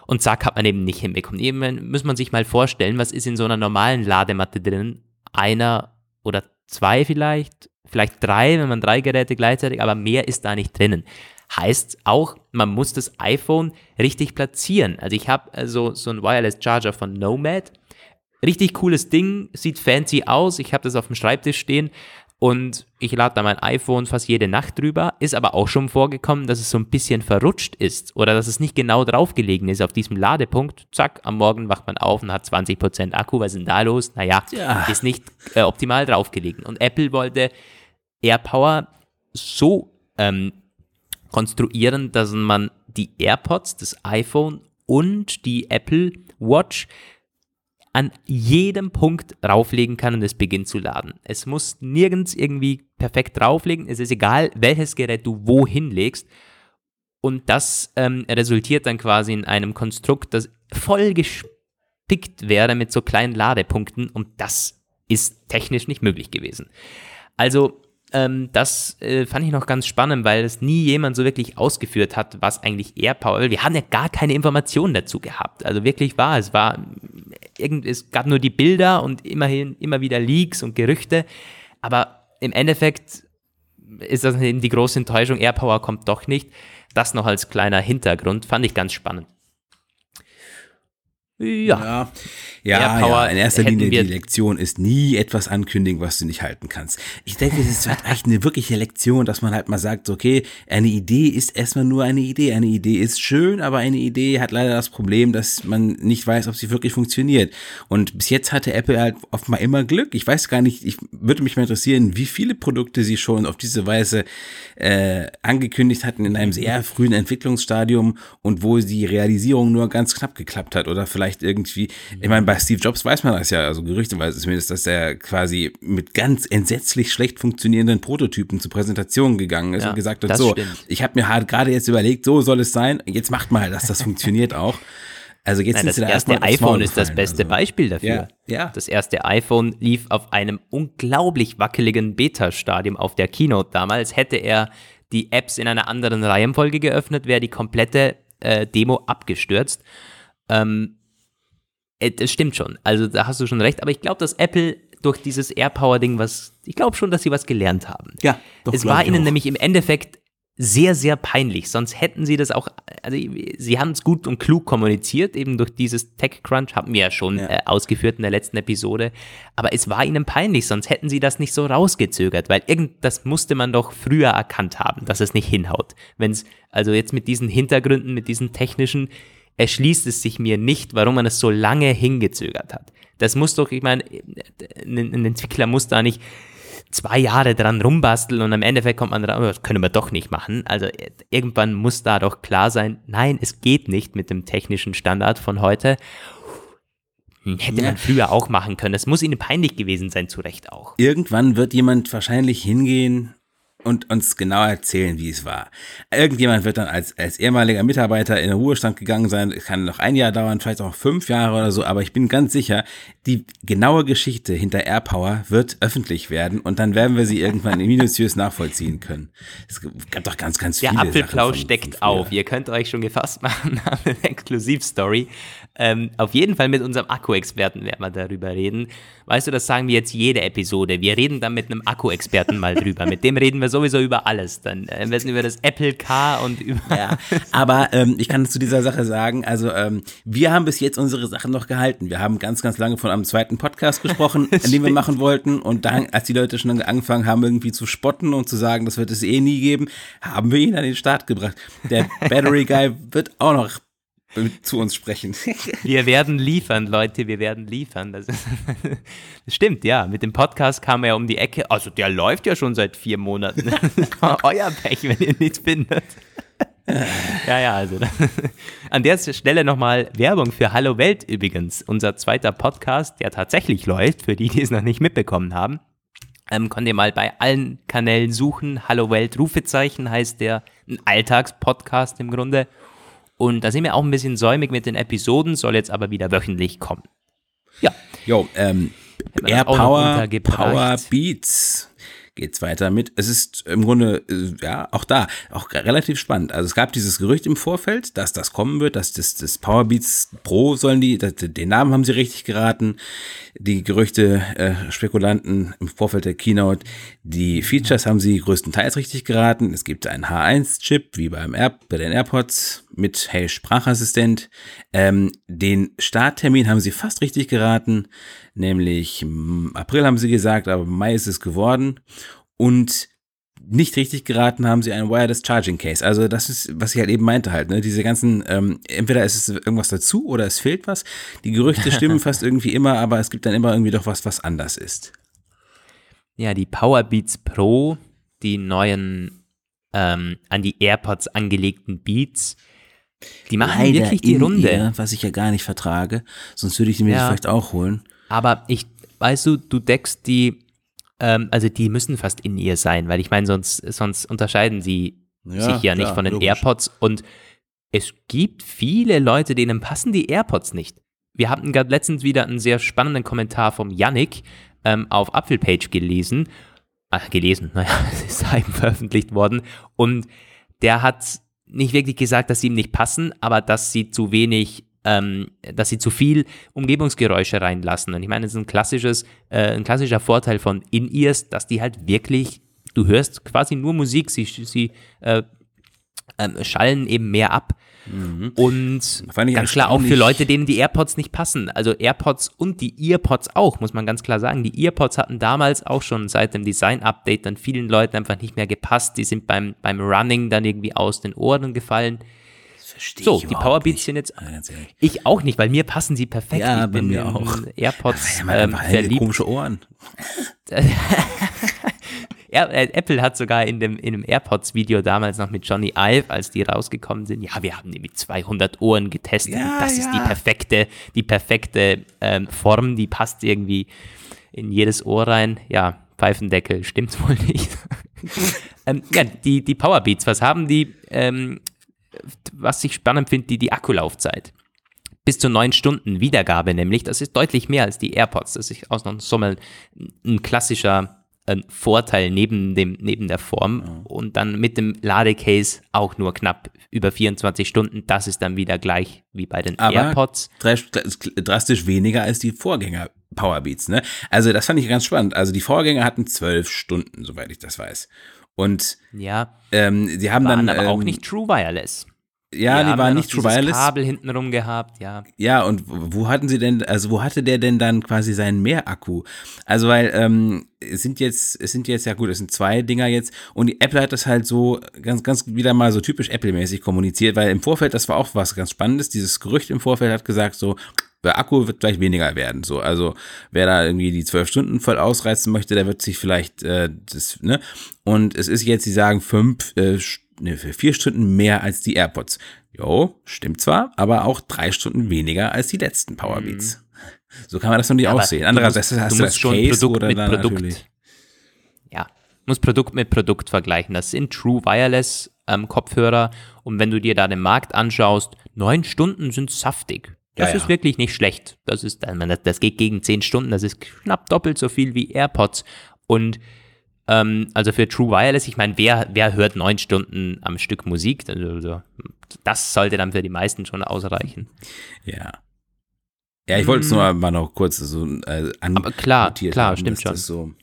Und zack, hat man eben nicht hinbekommen. Eben muss man sich mal vorstellen, was ist in so einer normalen Ladematte drin? Einer oder zwei vielleicht, vielleicht drei, wenn man drei Geräte gleichzeitig, aber mehr ist da nicht drinnen. Heißt auch, man muss das iPhone richtig platzieren. Also ich habe also so einen Wireless Charger von Nomad. Richtig cooles Ding, sieht fancy aus. Ich habe das auf dem Schreibtisch stehen, und ich lade da mein iPhone fast jede Nacht drüber. Ist aber auch schon vorgekommen, dass es so ein bisschen verrutscht ist oder dass es nicht genau draufgelegen ist auf diesem Ladepunkt. Zack, am Morgen wacht man auf und hat 20% Akku. Was ist denn da los? Naja, ja. ist nicht äh, optimal draufgelegen. Und Apple wollte AirPower so ähm, konstruieren, dass man die AirPods, das iPhone und die Apple Watch an jedem Punkt rauflegen kann und es beginnt zu laden. Es muss nirgends irgendwie perfekt drauflegen. Es ist egal, welches Gerät du wohin legst. Und das ähm, resultiert dann quasi in einem Konstrukt, das voll gespickt wäre mit so kleinen Ladepunkten. Und das ist technisch nicht möglich gewesen. Also ähm, das äh, fand ich noch ganz spannend, weil es nie jemand so wirklich ausgeführt hat, was eigentlich AirPower will. Wir haben ja gar keine Informationen dazu gehabt. Also wirklich war es war irgend, es gab nur die Bilder und immerhin immer wieder Leaks und Gerüchte, aber im Endeffekt ist das eben die große Enttäuschung. AirPower kommt doch nicht. Das noch als kleiner Hintergrund fand ich ganz spannend. Ja. Ja, ja, in erster Linie die Lektion ist nie etwas ankündigen, was du nicht halten kannst. Ich denke, es ist halt echt eine wirkliche Lektion, dass man halt mal sagt, okay, eine Idee ist erstmal nur eine Idee. Eine Idee ist schön, aber eine Idee hat leider das Problem, dass man nicht weiß, ob sie wirklich funktioniert. Und bis jetzt hatte Apple halt oft mal immer Glück. Ich weiß gar nicht, ich würde mich mal interessieren, wie viele Produkte sie schon auf diese Weise äh, angekündigt hatten in einem sehr frühen Entwicklungsstadium und wo die Realisierung nur ganz knapp geklappt hat oder vielleicht vielleicht irgendwie, ich meine, bei Steve Jobs weiß man das ja, also gerüchteweise zumindest, dass er quasi mit ganz entsetzlich schlecht funktionierenden Prototypen zur Präsentation gegangen ist ja, und gesagt hat, so, stimmt. ich habe mir halt gerade jetzt überlegt, so soll es sein, jetzt macht mal, dass das funktioniert auch. Also jetzt Nein, das da erste iPhone ist das beste also. Beispiel dafür. Ja, ja. Das erste iPhone lief auf einem unglaublich wackeligen Beta-Stadium auf der Keynote damals. Hätte er die Apps in einer anderen Reihenfolge geöffnet, wäre die komplette äh, Demo abgestürzt. Ähm, äh, das stimmt schon. Also da hast du schon recht. Aber ich glaube, dass Apple durch dieses AirPower-Ding was, ich glaube schon, dass sie was gelernt haben. Ja, doch, Es war ihnen auch. nämlich im Endeffekt sehr, sehr peinlich. Sonst hätten sie das auch, also sie haben es gut und klug kommuniziert, eben durch dieses TechCrunch, haben wir ja schon ja. Äh, ausgeführt in der letzten Episode. Aber es war ihnen peinlich, sonst hätten sie das nicht so rausgezögert, weil irgend, das musste man doch früher erkannt haben, dass es nicht hinhaut. Wenn es, also jetzt mit diesen Hintergründen, mit diesen technischen, erschließt es sich mir nicht, warum man es so lange hingezögert hat. Das muss doch, ich meine, ein Entwickler muss da nicht zwei Jahre dran rumbasteln und am Endeffekt kommt man dran, oh, das können wir doch nicht machen. Also irgendwann muss da doch klar sein, nein, es geht nicht mit dem technischen Standard von heute. Hätte man früher auch machen können. Es muss ihnen peinlich gewesen sein, zu Recht auch. Irgendwann wird jemand wahrscheinlich hingehen und uns genau erzählen, wie es war. Irgendjemand wird dann als, als ehemaliger Mitarbeiter in den Ruhestand gegangen sein, es kann noch ein Jahr dauern, vielleicht auch fünf Jahre oder so, aber ich bin ganz sicher, die genaue Geschichte hinter AirPower wird öffentlich werden und dann werden wir sie irgendwann minutiös nachvollziehen können. Es gab doch ganz, ganz viele Der Apfelplausch steckt auf. Ihr könnt euch schon gefasst machen [LAUGHS] nach einer Exklusivstory. Ähm, auf jeden Fall mit unserem Akku-Experten werden wir darüber reden. Weißt du, das sagen wir jetzt jede Episode. Wir reden dann mit einem Akku-Experten mal drüber. Mit dem reden wir sowieso über alles. Dann äh, wir über das Apple Car und über. Ja, aber ähm, ich kann zu dieser Sache sagen, also ähm, wir haben bis jetzt unsere Sachen noch gehalten. Wir haben ganz, ganz lange von einem zweiten Podcast gesprochen, [LAUGHS] den wir machen wollten. Und dann, als die Leute schon angefangen haben, irgendwie zu spotten und zu sagen, das wird es eh nie geben, haben wir ihn an den Start gebracht. Der Battery Guy wird auch noch zu uns sprechen. [LAUGHS] wir werden liefern, Leute, wir werden liefern. Das, ist, [LAUGHS] das, stimmt, ja. Mit dem Podcast kam er um die Ecke. Also der läuft ja schon seit vier Monaten. [LAUGHS] Euer Pech, wenn ihr nichts findet. ja, ja, also an der Stelle nochmal Werbung für Hallo Welt übrigens. Unser zweiter Podcast, der tatsächlich läuft, für die, die es noch nicht mitbekommen haben. Ähm, könnt ihr mal bei allen Kanälen suchen. Hallo Welt, Rufezeichen heißt der. Ein Alltagspodcast im Grunde. Und da sind wir auch ein bisschen säumig mit den Episoden, soll jetzt aber wieder wöchentlich kommen. Ja. Jo, ähm, Air Power, Power Beats geht's weiter mit. Es ist im Grunde, äh, ja, auch da, auch relativ spannend. Also es gab dieses Gerücht im Vorfeld, dass das kommen wird, dass das, das Powerbeats Pro sollen die, das, den Namen haben sie richtig geraten. Die Gerüchte, äh, Spekulanten im Vorfeld der Keynote, die Features haben sie größtenteils richtig geraten. Es gibt einen H1-Chip, wie beim Air, bei den AirPods mit Hey Sprachassistent. Ähm, den Starttermin haben sie fast richtig geraten, nämlich April haben sie gesagt, aber Mai ist es geworden. Und nicht richtig geraten haben sie ein Wireless Charging Case. Also das ist, was ich halt eben meinte halt, ne? Diese ganzen, ähm, entweder ist es irgendwas dazu oder es fehlt was. Die Gerüchte stimmen [LAUGHS] fast irgendwie immer, aber es gibt dann immer irgendwie doch was, was anders ist. Ja, die Powerbeats Pro, die neuen ähm, an die AirPods angelegten Beats, Die machen leider wirklich die Runde. Ihr, was ich ja gar nicht vertrage. Sonst würde ich die mir Ja. vielleicht auch holen. Aber ich, weißt du, du deckst die, ähm, also die müssen fast in ihr sein, weil ich meine, sonst, sonst unterscheiden sie Ja, sich ja nicht klar, von den logisch. AirPods und es gibt viele Leute, denen passen die AirPods nicht. Wir hatten gerade letztens wieder einen sehr spannenden Kommentar vom Yannick ähm, auf Apfelpage gelesen. Ach, gelesen, [LAUGHS] naja, es ist eben veröffentlicht worden. Und der hat nicht wirklich gesagt, dass sie ihm nicht passen, aber dass sie zu wenig, ähm, dass sie zu viel Umgebungsgeräusche reinlassen. Und ich meine, das ist ein klassisches, äh, ein klassischer Vorteil von In-Ears, dass die halt wirklich, du hörst quasi nur Musik, sie, sie äh, ähm, schallen eben mehr ab. Und Fand ich ganz klar auch für Leute, denen die AirPods nicht passen. Also AirPods und die EarPods auch, muss man ganz klar sagen. Die EarPods hatten damals auch schon seit dem Design-Update dann vielen Leuten einfach nicht mehr gepasst. Die sind beim, beim Running dann irgendwie aus den Ohren gefallen. Verstehe So, die Powerbeats sind jetzt. Ich auch nicht, weil mir passen sie perfekt. Ja, ich bei bin mir auch. AirPods Ja, man ähm, verliebt. komische Ohren. [LAUGHS] Ja, äh, Apple hat sogar in dem, in dem AirPods-Video damals noch mit Johnny Ive, als die rausgekommen sind, ja, wir haben die mit 200 Ohren getestet. Ja, das ist die ja. perfekte, die perfekte ähm, Form, die passt irgendwie in jedes Ohr rein. Ja, Pfeifendeckel, stimmt's [LAUGHS] wohl nicht. [LAUGHS] ähm, ja, die, die Powerbeats, was haben die, ähm, was ich spannend finde, die, die Akkulaufzeit. Bis zu neun Stunden Wiedergabe nämlich, das ist deutlich mehr als die AirPods. Das ist ausnahmsweise ein klassischer ein Vorteil neben, dem, neben der Form und dann mit dem Ladecase auch nur knapp über 24 Stunden. Das ist dann wieder gleich wie bei den Aber AirPods. dras- drastisch weniger als die Vorgänger Powerbeats, ne? Also das fand ich ganz spannend. Also die Vorgänger hatten zwölf Stunden, soweit ich das weiß. Und Ja, ähm, sie haben dann aber auch ähm, nicht True Wireless. Ja, die haben waren nicht True Wireless. Kabel hintenrum gehabt, ja. Ja, und wo hatten sie denn, also wo hatte der denn dann quasi seinen Mehrakku? Also weil ähm, es sind jetzt, es sind jetzt ja gut, es sind zwei Dinger jetzt und die Apple hat das halt so ganz, ganz wieder mal so typisch Apple-mäßig kommuniziert, weil im Vorfeld, das war auch was ganz Spannendes, dieses Gerücht im Vorfeld hat gesagt so, der Akku wird gleich weniger werden. So, also wer da irgendwie die zwölf Stunden voll ausreizen möchte, der wird sich vielleicht äh, das, ne? Und es ist jetzt, sie sagen fünf, äh, ne, für vier Stunden mehr als die AirPods. Jo, stimmt zwar, aber auch drei Stunden weniger als die letzten Powerbeats. So kann man das noch nicht Aber aussehen. Andererseits musst- hast du das schon Case Produkt oder mit Produkt. Ja, muss Produkt mit Produkt vergleichen. Das sind True Wireless ähm, Kopfhörer und wenn du dir da den Markt anschaust, neun Stunden sind saftig. Das Ja, ist ja. wirklich nicht schlecht. Das ist, das geht gegen zehn Stunden. Das ist knapp doppelt so viel wie AirPods. Und ähm, also für True Wireless, ich meine, wer, wer hört neun Stunden am Stück Musik? Also, so, das sollte dann für die meisten schon ausreichen. Ja. Ja, ich wollte es nur mal noch kurz so äh, an. Aber klar, klar, haben, stimmt das So,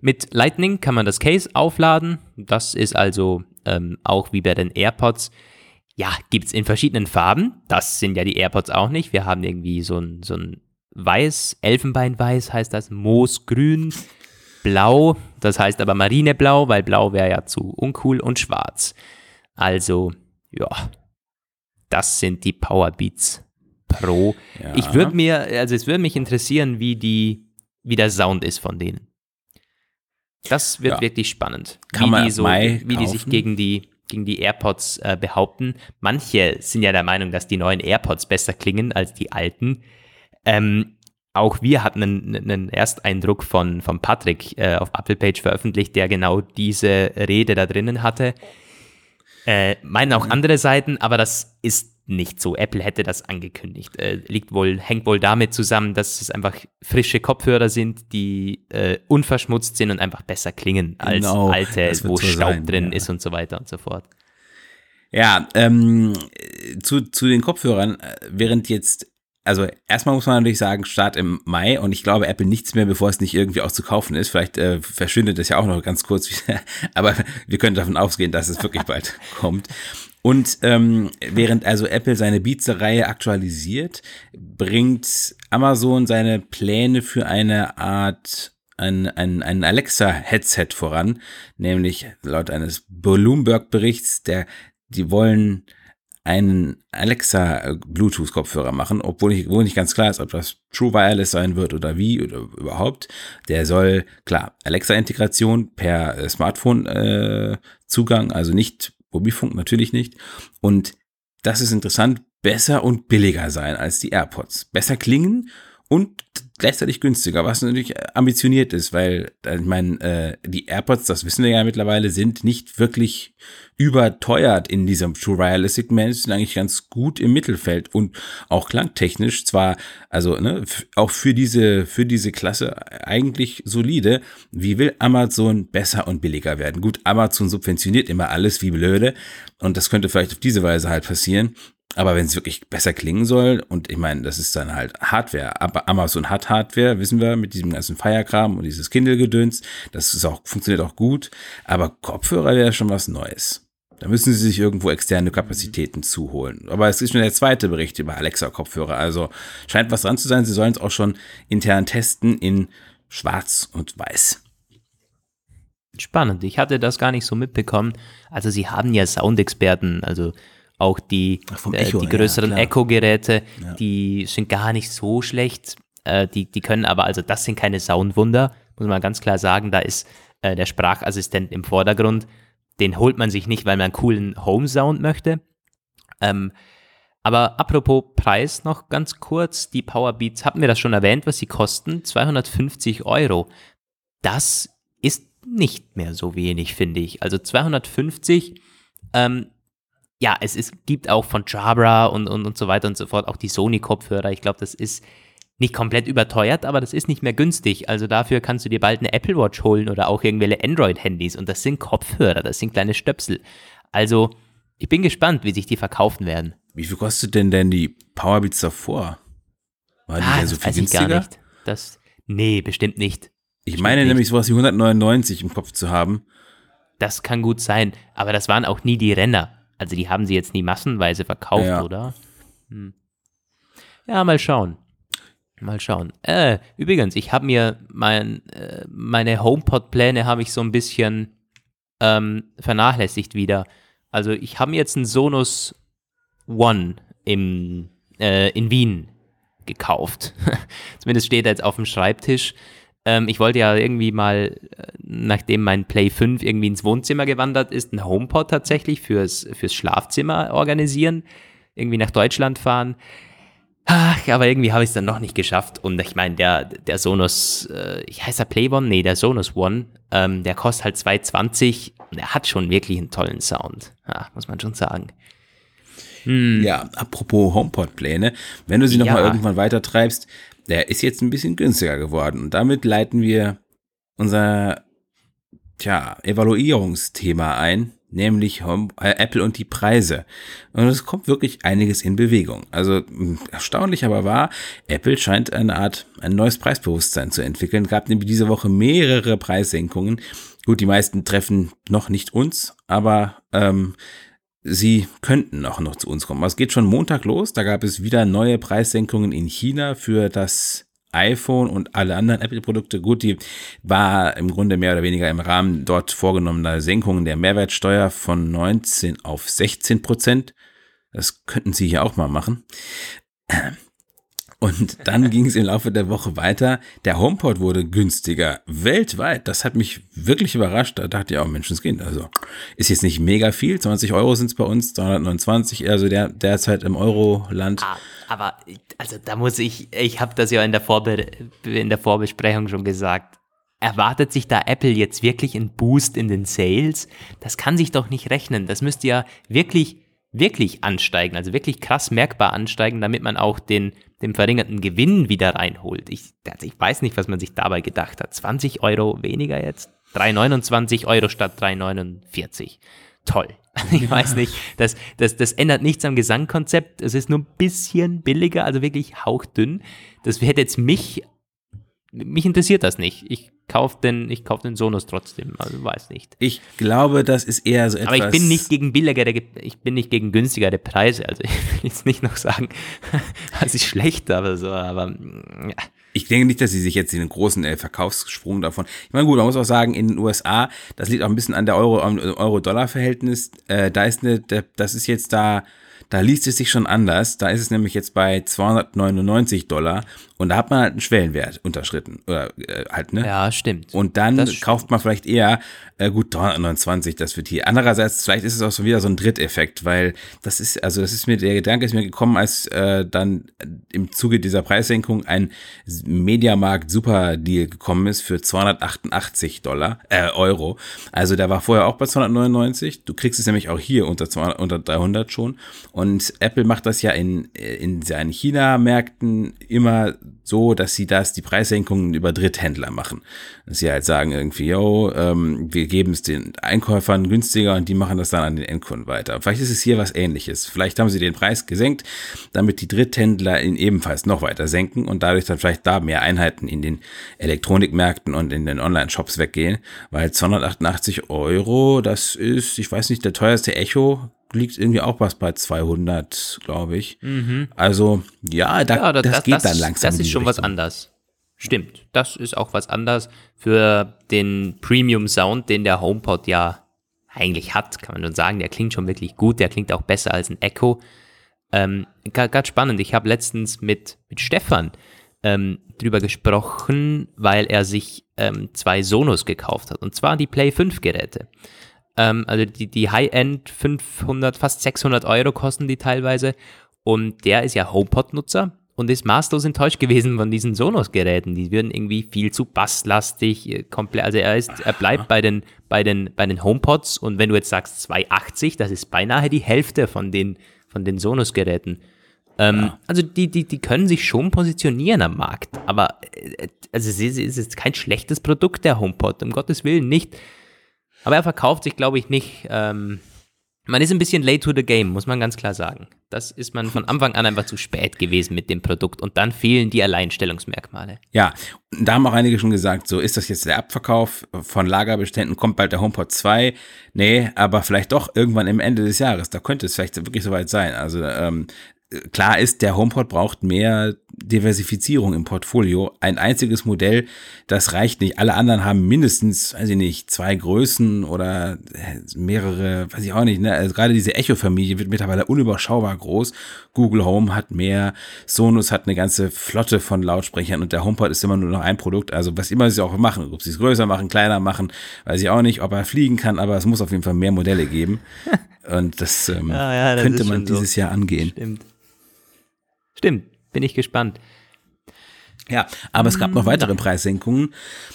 Mit Lightning kann man das Case aufladen. Das ist also ähm, auch wie bei den AirPods. Ja, gibt es in verschiedenen Farben. Das sind ja die AirPods auch nicht. Wir haben irgendwie so ein, so ein Weiß, Elfenbeinweiß heißt das, Moosgrün, Blau, das heißt aber Marineblau, weil Blau wäre ja zu uncool und Schwarz. Also, ja, das sind die Powerbeats Pro. ja. Ich würde mir, also es würde mich interessieren, wie die, wie der Sound ist von denen. Das wird Ja. wirklich spannend. Kann wie man die so, wie die sich gegen die, gegen die AirPods äh, behaupten. Manche sind ja der Meinung, dass die neuen AirPods besser klingen als die alten. Ähm, auch wir hatten einen, einen Ersteindruck von, von Patrick äh, auf Apple Page veröffentlicht, der genau diese Rede da drinnen hatte. Äh, meinen auch andere Seiten, aber das ist nicht so. Apple hätte das angekündigt. Äh, liegt wohl, hängt wohl damit zusammen, dass es einfach frische Kopfhörer sind, die äh, unverschmutzt sind und einfach besser klingen als Genau, alte, wo so Staub sein, drin ja. ist und so weiter und so fort. Ja, ähm, zu, zu den Kopfhörern, äh, während jetzt, also erstmal muss man natürlich sagen, Start im Mai und ich glaube Apple nichts mehr, bevor es nicht irgendwie auch zu kaufen ist. Vielleicht äh, verschwindet es ja auch noch ganz kurz wieder, [LAUGHS] aber wir können davon ausgehen, dass es wirklich bald [LAUGHS] kommt. Und ähm, während also Apple seine Beats-Reihe aktualisiert, bringt Amazon seine Pläne für eine Art ein, ein, ein Alexa-Headset voran, nämlich laut eines Bloomberg-Berichts, der die wollen einen Alexa äh, Bluetooth-Kopfhörer machen, obwohl nicht, wo nicht ganz klar ist, ob das True Wireless sein wird oder wie oder überhaupt. Der soll, klar, Alexa-Integration per äh, Smartphone-Zugang, also nicht Mobilfunk, natürlich nicht. Und das ist interessant, besser und billiger sein als die AirPods. Besser klingen und gleichzeitig günstiger, was natürlich ambitioniert ist, weil ich meine, äh, die AirPods, das wissen wir ja mittlerweile, sind nicht wirklich überteuert in diesem True Wireless Segment, sind eigentlich ganz gut im Mittelfeld und auch klangtechnisch zwar, also ne, auch für diese für diese Klasse eigentlich solide. Wie will Amazon besser und billiger werden? Gut, Amazon subventioniert immer alles wie blöde und das könnte vielleicht auf diese Weise halt passieren. Aber wenn es wirklich besser klingen soll, und ich meine, das ist dann halt Hardware, aber Amazon hat Hardware, wissen wir, mit diesem ganzen Feierkram und dieses Kindle-Gedöns, das ist auch, funktioniert auch gut, aber Kopfhörer wäre schon was Neues. Da müssen sie sich irgendwo externe Kapazitäten zuholen. Aber es ist schon der zweite Bericht über Alexa-Kopfhörer, also scheint was dran zu sein, sie sollen es auch schon intern testen in schwarz und weiß. Spannend, ich hatte das gar nicht so mitbekommen. Also sie haben ja Soundexperten, also auch die, äh, Echo, die größeren ja, Echo-Geräte, ja. die sind gar nicht so schlecht. Äh, die, die können aber, also das sind keine Soundwunder, muss man ganz klar sagen. Da ist äh, der Sprachassistent im Vordergrund. Den holt man sich nicht, weil man einen coolen Home-Sound möchte. Ähm, aber apropos Preis noch ganz kurz. Die Powerbeats, hatten wir das schon erwähnt, was sie kosten? 250 Euro. Das ist nicht mehr so wenig, finde ich. Also 250, ähm, ja, es ist, gibt auch von Jabra und, und, und so weiter und so fort auch die Sony-Kopfhörer. Ich glaube, das ist nicht komplett überteuert, aber das ist nicht mehr günstig. Also dafür kannst du dir bald eine Apple Watch holen oder auch irgendwelche Android-Handys und das sind Kopfhörer, das sind kleine Stöpsel. Also ich bin gespannt, wie sich die verkaufen werden. Wie viel kostet denn denn die Powerbeats davor? War die ah, ja so viel günstiger? Gar nicht. Das, nee, bestimmt nicht. Ich bestimmt meine nicht. nämlich sowas wie 199 im Kopf zu haben. Das kann gut sein, aber das waren auch nie die Renner. Also die haben sie jetzt nie massenweise verkauft, ja. oder? Hm. Ja, mal schauen. Mal schauen. Äh, übrigens, ich habe mir mein, äh, meine HomePod-Pläne habe ich so ein bisschen ähm, vernachlässigt wieder. Also ich habe mir jetzt einen Sonos One im, äh, in Wien gekauft. [LAUGHS] Zumindest steht er jetzt auf dem Schreibtisch. Ähm, ich wollte ja irgendwie mal, äh, nachdem mein Play 5 irgendwie ins Wohnzimmer gewandert ist, ein HomePod tatsächlich fürs, fürs Schlafzimmer organisieren, irgendwie nach Deutschland fahren. Ach, aber irgendwie habe ich es dann noch nicht geschafft. Und ich meine, der, der Sonos, äh, ich heiße der Play One? Nee, der Sonos One, ähm, der kostet halt 2,20 und er hat schon wirklich einen tollen Sound. Ja, muss man schon sagen. Hm. Ja, apropos HomePod-Pläne, wenn du sie ja. nochmal irgendwann weiter treibst, der ist jetzt ein bisschen günstiger geworden. Und damit leiten wir unser tja, Evaluierungsthema ein, nämlich äh, Apple und die Preise. Und es kommt wirklich einiges in Bewegung. Also erstaunlich aber wahr, Apple scheint eine Art, ein neues Preisbewusstsein zu entwickeln. Gab nämlich diese Woche mehrere Preissenkungen. Gut, die meisten treffen noch nicht uns, aber ähm, sie könnten auch noch zu uns kommen. Es geht schon Montag los. Da gab es wieder neue Preissenkungen in China für das iPhone und alle anderen Apple-Produkte. Gut, die war im Grunde mehr oder weniger im Rahmen dort vorgenommener Senkungen der Mehrwertsteuer von 19 auf 16 Prozent. Das könnten Sie hier auch mal machen. Und dann ging es im Laufe der Woche weiter. Der HomePod wurde günstiger weltweit. Das hat mich wirklich überrascht. Da dachte ich auch, Menschenskind, also ist jetzt nicht mega viel. 20 Euro sind es bei uns, 329, also der, derzeit im Euro-Land. Ah, aber also da muss ich, ich habe das ja in der, Vorbe in der Vorbesprechung schon gesagt. Erwartet sich da Apple jetzt wirklich einen Boost in den Sales? Das kann sich doch nicht rechnen. Das müsste ja wirklich wirklich ansteigen, also wirklich krass merkbar ansteigen, damit man auch den, den verringerten Gewinn wieder reinholt. Ich, also ich weiß nicht, was man sich dabei gedacht hat. 20 Euro weniger jetzt? 3,29 Euro statt 3,49. Toll. [LAUGHS] Ich weiß nicht, das, das, das ändert nichts am Gesangkonzept. Es ist nur ein bisschen billiger, also wirklich hauchdünn. Das hätte jetzt mich, mich interessiert das nicht. Ich kaufe den, ich kauf den Sonos trotzdem, also weiß nicht. Ich glaube, das ist eher so etwas. Aber ich bin nicht gegen billigere, ich bin nicht gegen günstigere Preise, also [LAUGHS] ich will jetzt nicht noch sagen, [LAUGHS] das ist schlecht, aber so, aber ja. Ich denke nicht, dass sie sich jetzt den großen äh, Verkaufssprung davon. Ich meine, gut, man muss auch sagen, in den USA, das liegt auch ein bisschen an der Euro-Dollar-Verhältnis. Äh, da ist eine, das ist jetzt da da liest es sich schon anders. Da ist es nämlich jetzt bei 299 Dollar und da hat man halt einen Schwellenwert unterschritten. Oder äh, halt, ne? Ja, stimmt. Und dann Das kauft man vielleicht eher, äh, gut, 329, das wird hier. Andererseits, vielleicht ist es auch so wieder so ein Dritteffekt, weil das ist, also das ist mir, der Gedanke ist mir gekommen, als äh, dann im Zuge dieser Preissenkung ein Mediamarkt Super Deal gekommen ist für 288 Dollar, äh, Euro. Also der war vorher auch bei 299. Du kriegst es nämlich auch hier unter, 200, unter 300 schon. Und Apple macht das ja in, in seinen China-Märkten immer so, dass sie das, die Preissenkungen über Dritthändler machen. Dass sie halt sagen irgendwie, yo, ähm, wir geben es den Einkäufern günstiger und die machen das dann an den Endkunden weiter. Vielleicht ist es hier was ähnliches. Vielleicht haben sie den Preis gesenkt, damit die Dritthändler ihn ebenfalls noch weiter senken und dadurch dann vielleicht da mehr Einheiten in den Elektronikmärkten und in den Online-Shops weggehen, weil 288 Euro, das ist, ich weiß nicht, der teuerste Echo liegt irgendwie auch was bei 200, glaube ich. Also, ja, da, Ja, das, geht dann langsam. Das ist schon was Richtung. anders. Stimmt, das ist auch was anders für den Premium Sound, den der HomePod ja eigentlich hat, kann man schon sagen. Der klingt schon wirklich gut, der klingt auch besser als ein Echo. Ähm, Ganz spannend, ich habe letztens mit, mit Stefan ähm, drüber gesprochen, weil er sich ähm, zwei Sonos gekauft hat. Und zwar die Play 5 Geräte. Ähm, also die, die High-End 500, fast 600 Euro kosten die teilweise. Und der ist ja HomePod-Nutzer und ist maßlos enttäuscht gewesen von diesen Sonos-Geräten. Die würden irgendwie viel zu basslastig, äh, komplett. Also er ist, er bleibt bei den, bei den, bei den HomePods und wenn du jetzt sagst 280, das ist beinahe die Hälfte von den, von den Sonos-Geräten. Ähm, Also die, die, die können sich schon positionieren am Markt, aber äh, also es ist, es ist kein schlechtes Produkt, der HomePod, um Gottes Willen nicht. Aber er verkauft sich, glaube ich, nicht. Ähm, man ist ein bisschen late to the game, muss man ganz klar sagen. Das ist man von Anfang an einfach zu spät gewesen mit dem Produkt und dann fehlen die Alleinstellungsmerkmale. Ja, und da haben auch einige schon gesagt, so ist das jetzt der Abverkauf von Lagerbeständen, kommt bald der HomePod 2. Nee, aber vielleicht doch irgendwann im Ende des Jahres. Da könnte es vielleicht wirklich soweit sein. Also ähm, klar ist, der HomePod braucht mehr Diversifizierung im Portfolio. Ein einziges Modell, das reicht nicht. Alle anderen haben mindestens, weiß ich nicht, zwei Größen oder äh, mehrere, weiß ich auch nicht. Ne? Also gerade diese Echo-Familie wird mittlerweile unüberschaubar groß. Google Home hat mehr, Sonos hat eine ganze Flotte von Lautsprechern und der HomePod ist immer nur noch ein Produkt. Also was immer sie auch machen, ob sie es größer machen, kleiner machen, weiß ich auch nicht, ob er fliegen kann, aber es muss auf jeden Fall mehr Modelle geben. [LAUGHS] Und das, ähm, Ja, ja, das könnte man schon so. dieses Jahr angehen. Stimmt. Stimmt, bin ich gespannt. Ja, aber es gab noch weitere Preissenkungen,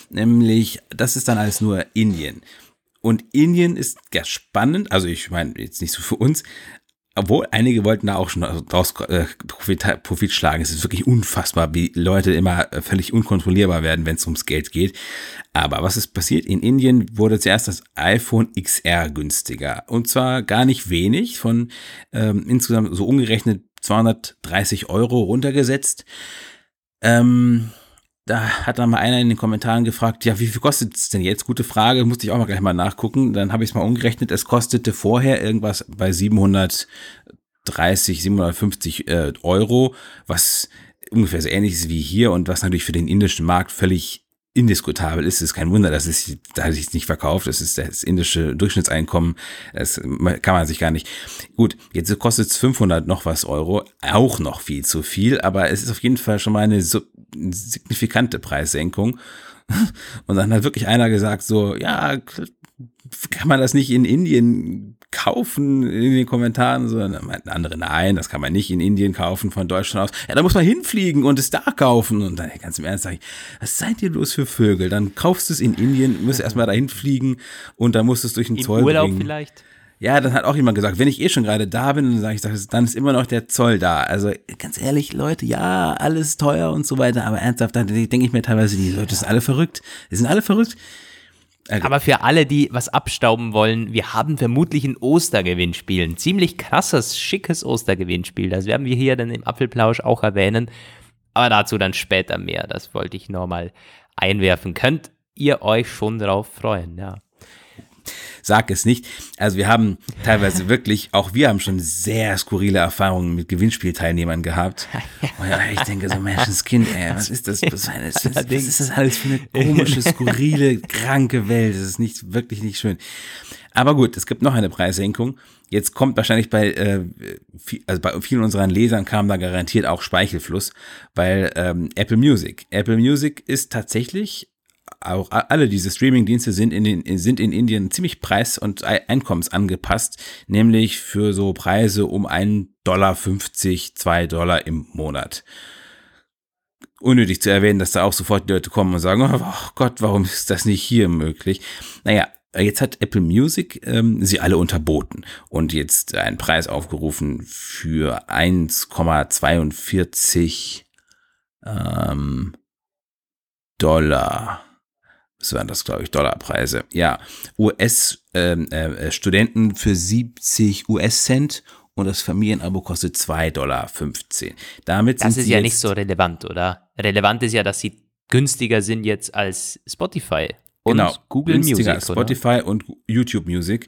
nämlich das ist dann alles nur Indien. Und Indien ist ja spannend, also ich meine jetzt nicht so für uns, obwohl einige wollten da auch schon draus äh, Profit, Profit schlagen. Es ist wirklich unfassbar, wie Leute immer äh, völlig unkontrollierbar werden, wenn es ums Geld geht. Aber was ist passiert? In Indien wurde zuerst das iPhone XR günstiger. Und zwar gar nicht wenig, von ähm, insgesamt so umgerechnet 230 Euro runtergesetzt. Ähm, da hat dann mal einer in den Kommentaren gefragt, ja, wie viel kostet es denn jetzt? Gute Frage, musste ich auch mal gleich mal nachgucken. Dann habe ich es mal umgerechnet. Es kostete vorher irgendwas bei 730, 750 äh, Euro, was ungefähr so ähnlich ist wie hier und was natürlich für den indischen Markt völlig indiskutabel ist. Es ist kein Wunder, dass es sich nicht verkauft. Das ist das indische Durchschnittseinkommen. Das kann man sich gar nicht. Gut, jetzt kostet es 500 noch was Euro. Auch noch viel zu viel, aber es ist auf jeden Fall schon mal eine so signifikante Preissenkung. [LAUGHS] Und dann hat wirklich einer gesagt so, ja, kann man das nicht in Indien kaufen in den Kommentaren? So, dann meinten andere, nein, das kann man nicht in Indien kaufen von Deutschland aus. Ja, da muss man hinfliegen und es da kaufen. Und dann ganz im Ernst sage ich, was seid ihr bloß für Vögel? Dann kaufst du es in Indien, musst erstmal dahin fliegen und dann musst du es durch den Im Zoll Urlaub bringen. vielleicht? Ja, dann hat auch jemand gesagt, wenn ich eh schon gerade da bin, dann sage ich, dann ist immer noch der Zoll da. Also ganz ehrlich, Leute, ja, alles teuer und so weiter, aber ernsthaft, dann denke ich mir teilweise, die Leute sind alle verrückt. Die sind alle verrückt. Aber für alle, die was abstauben wollen, wir haben vermutlich ein Ostergewinnspiel. Ein ziemlich krasses, schickes Ostergewinnspiel. Das werden wir hier dann im Apfelplausch auch erwähnen. Aber dazu dann später mehr. Das wollte ich nur mal einwerfen. Könnt ihr euch schon drauf freuen, ja. Sag es nicht. Also wir haben teilweise [LAUGHS] wirklich, auch wir haben schon sehr skurrile Erfahrungen mit Gewinnspielteilnehmern gehabt. Ja, ich denke so, Menschenskind, ey, was [LAUGHS] ist das? Was, was, was ist das alles für eine komische, skurrile, kranke Welt? Das ist nicht, wirklich nicht schön. Aber gut, es gibt noch eine Preissenkung. Jetzt kommt wahrscheinlich bei, äh, viel, also bei vielen unseren Lesern kam da garantiert auch Speichelfluss, weil ähm, Apple Music. Apple Music ist tatsächlich auch alle diese Streaming-Dienste sind in, den, sind in Indien ziemlich preis- und einkommensangepasst, nämlich für so Preise um 1,50 Dollar, 2 Dollar im Monat. Unnötig zu erwähnen, dass da auch sofort die Leute kommen und sagen, oh Gott, warum ist das nicht hier möglich? Naja, Jetzt hat Apple Music ähm, sie alle unterboten und jetzt einen Preis aufgerufen für 1,42 ähm, Dollar. Was waren das, glaube ich, Dollarpreise? Ja, US-Studenten ähm, äh, für 70 US-Cent und das Familienabo kostet 2,15 Dollar. Damit das ist ja nicht so relevant, oder? Relevant ist ja, dass sie günstiger sind jetzt als Spotify. Und genau, Google Music. Als Spotify oder? und YouTube Music.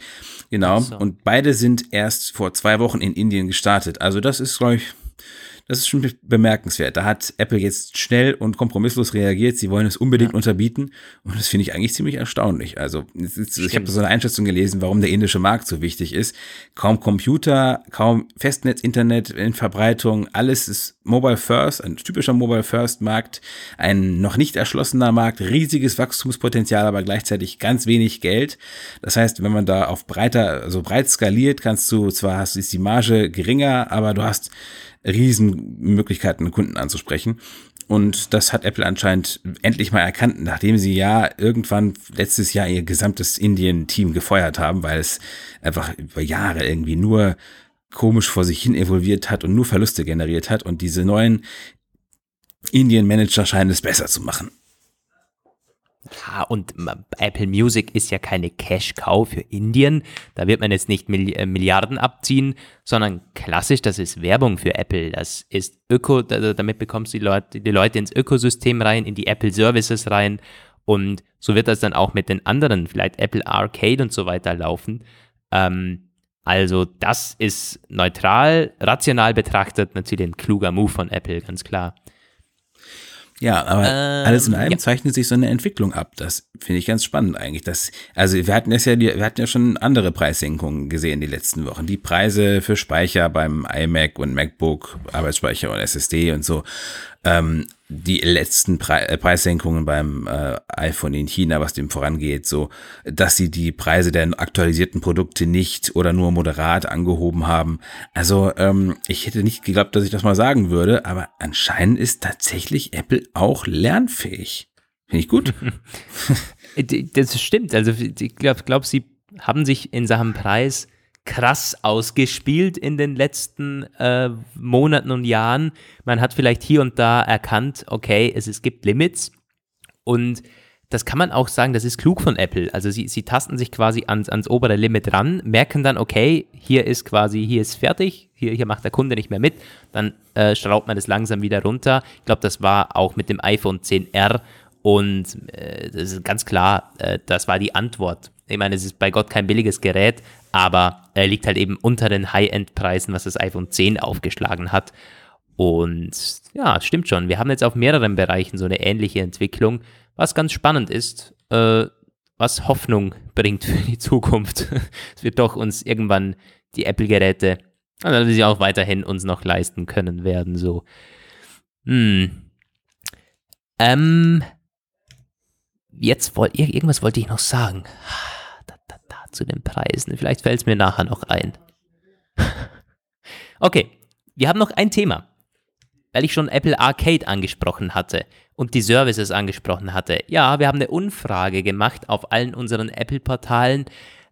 Genau. So. Und beide sind erst vor zwei Wochen in Indien gestartet. Also das ist, glaube ich, das ist schon bemerkenswert. Da hat Apple jetzt schnell und kompromisslos reagiert. Sie wollen es unbedingt ja. unterbieten. Und das finde ich eigentlich ziemlich erstaunlich. Also, ich habe so eine Einschätzung gelesen, warum der indische Markt so wichtig ist. Kaum Computer, kaum Festnetz, Internet in Verbreitung. Alles ist Mobile First, ein typischer Mobile First Markt. Ein noch nicht erschlossener Markt. Riesiges Wachstumspotenzial, aber gleichzeitig ganz wenig Geld. Das heißt, wenn man da auf breiter, so breit skaliert, kannst du zwar hast, ist die Marge geringer, aber du hast Riesenmöglichkeiten, Kunden anzusprechen. Und das hat Apple anscheinend endlich mal erkannt, nachdem sie ja irgendwann letztes Jahr ihr gesamtes Indien-Team gefeuert haben, weil es einfach über Jahre irgendwie nur komisch vor sich hin evolviert hat und nur Verluste generiert hat. Und diese neuen Indien-Manager scheinen es besser zu machen. Ja, und Apple Music ist ja keine Cash-Cow für Indien. Da wird man jetzt nicht äh, Milliarden abziehen, sondern klassisch, das ist Werbung für Apple. Das ist Öko, damit bekommst du die Leute, die Leute ins Ökosystem rein, in die Apple Services rein. Und so wird das dann auch mit den anderen, vielleicht Apple Arcade und so weiter laufen. Ähm, also das ist neutral, rational betrachtet natürlich ein kluger Move von Apple, ganz klar. Ja, aber ähm, alles in allem ja. zeichnet sich so eine Entwicklung ab. Das finde ich ganz spannend eigentlich. Das, also wir hatten es ja, wir hatten ja schon andere Preissenkungen gesehen die letzten Wochen. Die Preise für Speicher beim iMac und MacBook, Arbeitsspeicher und SSD und so ähm, die letzten Pre äh, Preissenkungen beim äh, iPhone in China, was dem vorangeht, so, dass sie die Preise der aktualisierten Produkte nicht oder nur moderat angehoben haben. Also ähm, ich hätte nicht geglaubt, dass ich das mal sagen würde, aber anscheinend ist tatsächlich Apple auch lernfähig. Finde ich gut. [LAUGHS] [LAUGHS] das stimmt. Also ich glaube, glaub, sie haben sich in Sachen Preis krass ausgespielt in den letzten äh, Monaten und Jahren. Man hat vielleicht hier und da erkannt, okay, es, es gibt Limits und das kann man auch sagen, das ist klug von Apple. Also sie, sie tasten sich quasi ans, ans obere Limit ran, merken dann, okay, hier ist quasi, hier ist fertig, hier, hier macht der Kunde nicht mehr mit, dann äh, schraubt man das langsam wieder runter. Ich glaube, das war auch mit dem iPhone 10R und äh, das ist ganz klar, äh, das war die Antwort. Ich meine, es ist bei Gott kein billiges Gerät, aber er liegt halt eben unter den High-End-Preisen, was das iPhone 10 aufgeschlagen hat. Und ja, stimmt schon. Wir haben jetzt auf mehreren Bereichen so eine ähnliche Entwicklung, was ganz spannend ist, äh, was Hoffnung [LAUGHS] bringt für die Zukunft. [LAUGHS] es wird doch uns irgendwann die Apple-Geräte, also wir sie auch weiterhin uns noch leisten können werden, so. Hm. Ähm, jetzt wollte irgendwas wollte ich noch sagen zu den Preisen. Vielleicht fällt es mir nachher noch ein. [LAUGHS] okay, wir haben noch ein Thema. Weil ich schon Apple Arcade angesprochen hatte und die Services angesprochen hatte. Ja, wir haben eine Umfrage gemacht auf allen unseren Apple-Portalen.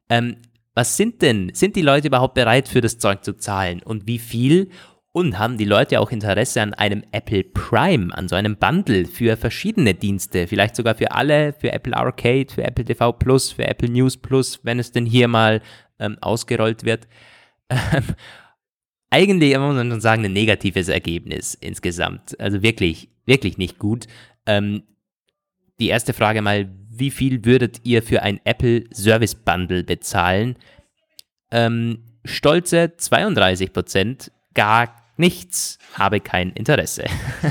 Ähm, was sind denn, sind die Leute überhaupt bereit für das Zeug zu zahlen und wie viel? Und haben die Leute auch Interesse an einem Apple Prime, an so einem Bundle für verschiedene Dienste, vielleicht sogar für alle, für Apple Arcade, für Apple TV Plus, für Apple News Plus, wenn es denn hier mal ähm, ausgerollt wird. Ähm, eigentlich muss man schon sagen, ein negatives Ergebnis insgesamt. Also wirklich, wirklich nicht gut. Ähm, die erste Frage mal, wie viel würdet ihr für ein Apple Service Bundle bezahlen? Ähm, stolze 32 Prozent, gar nichts, habe kein Interesse.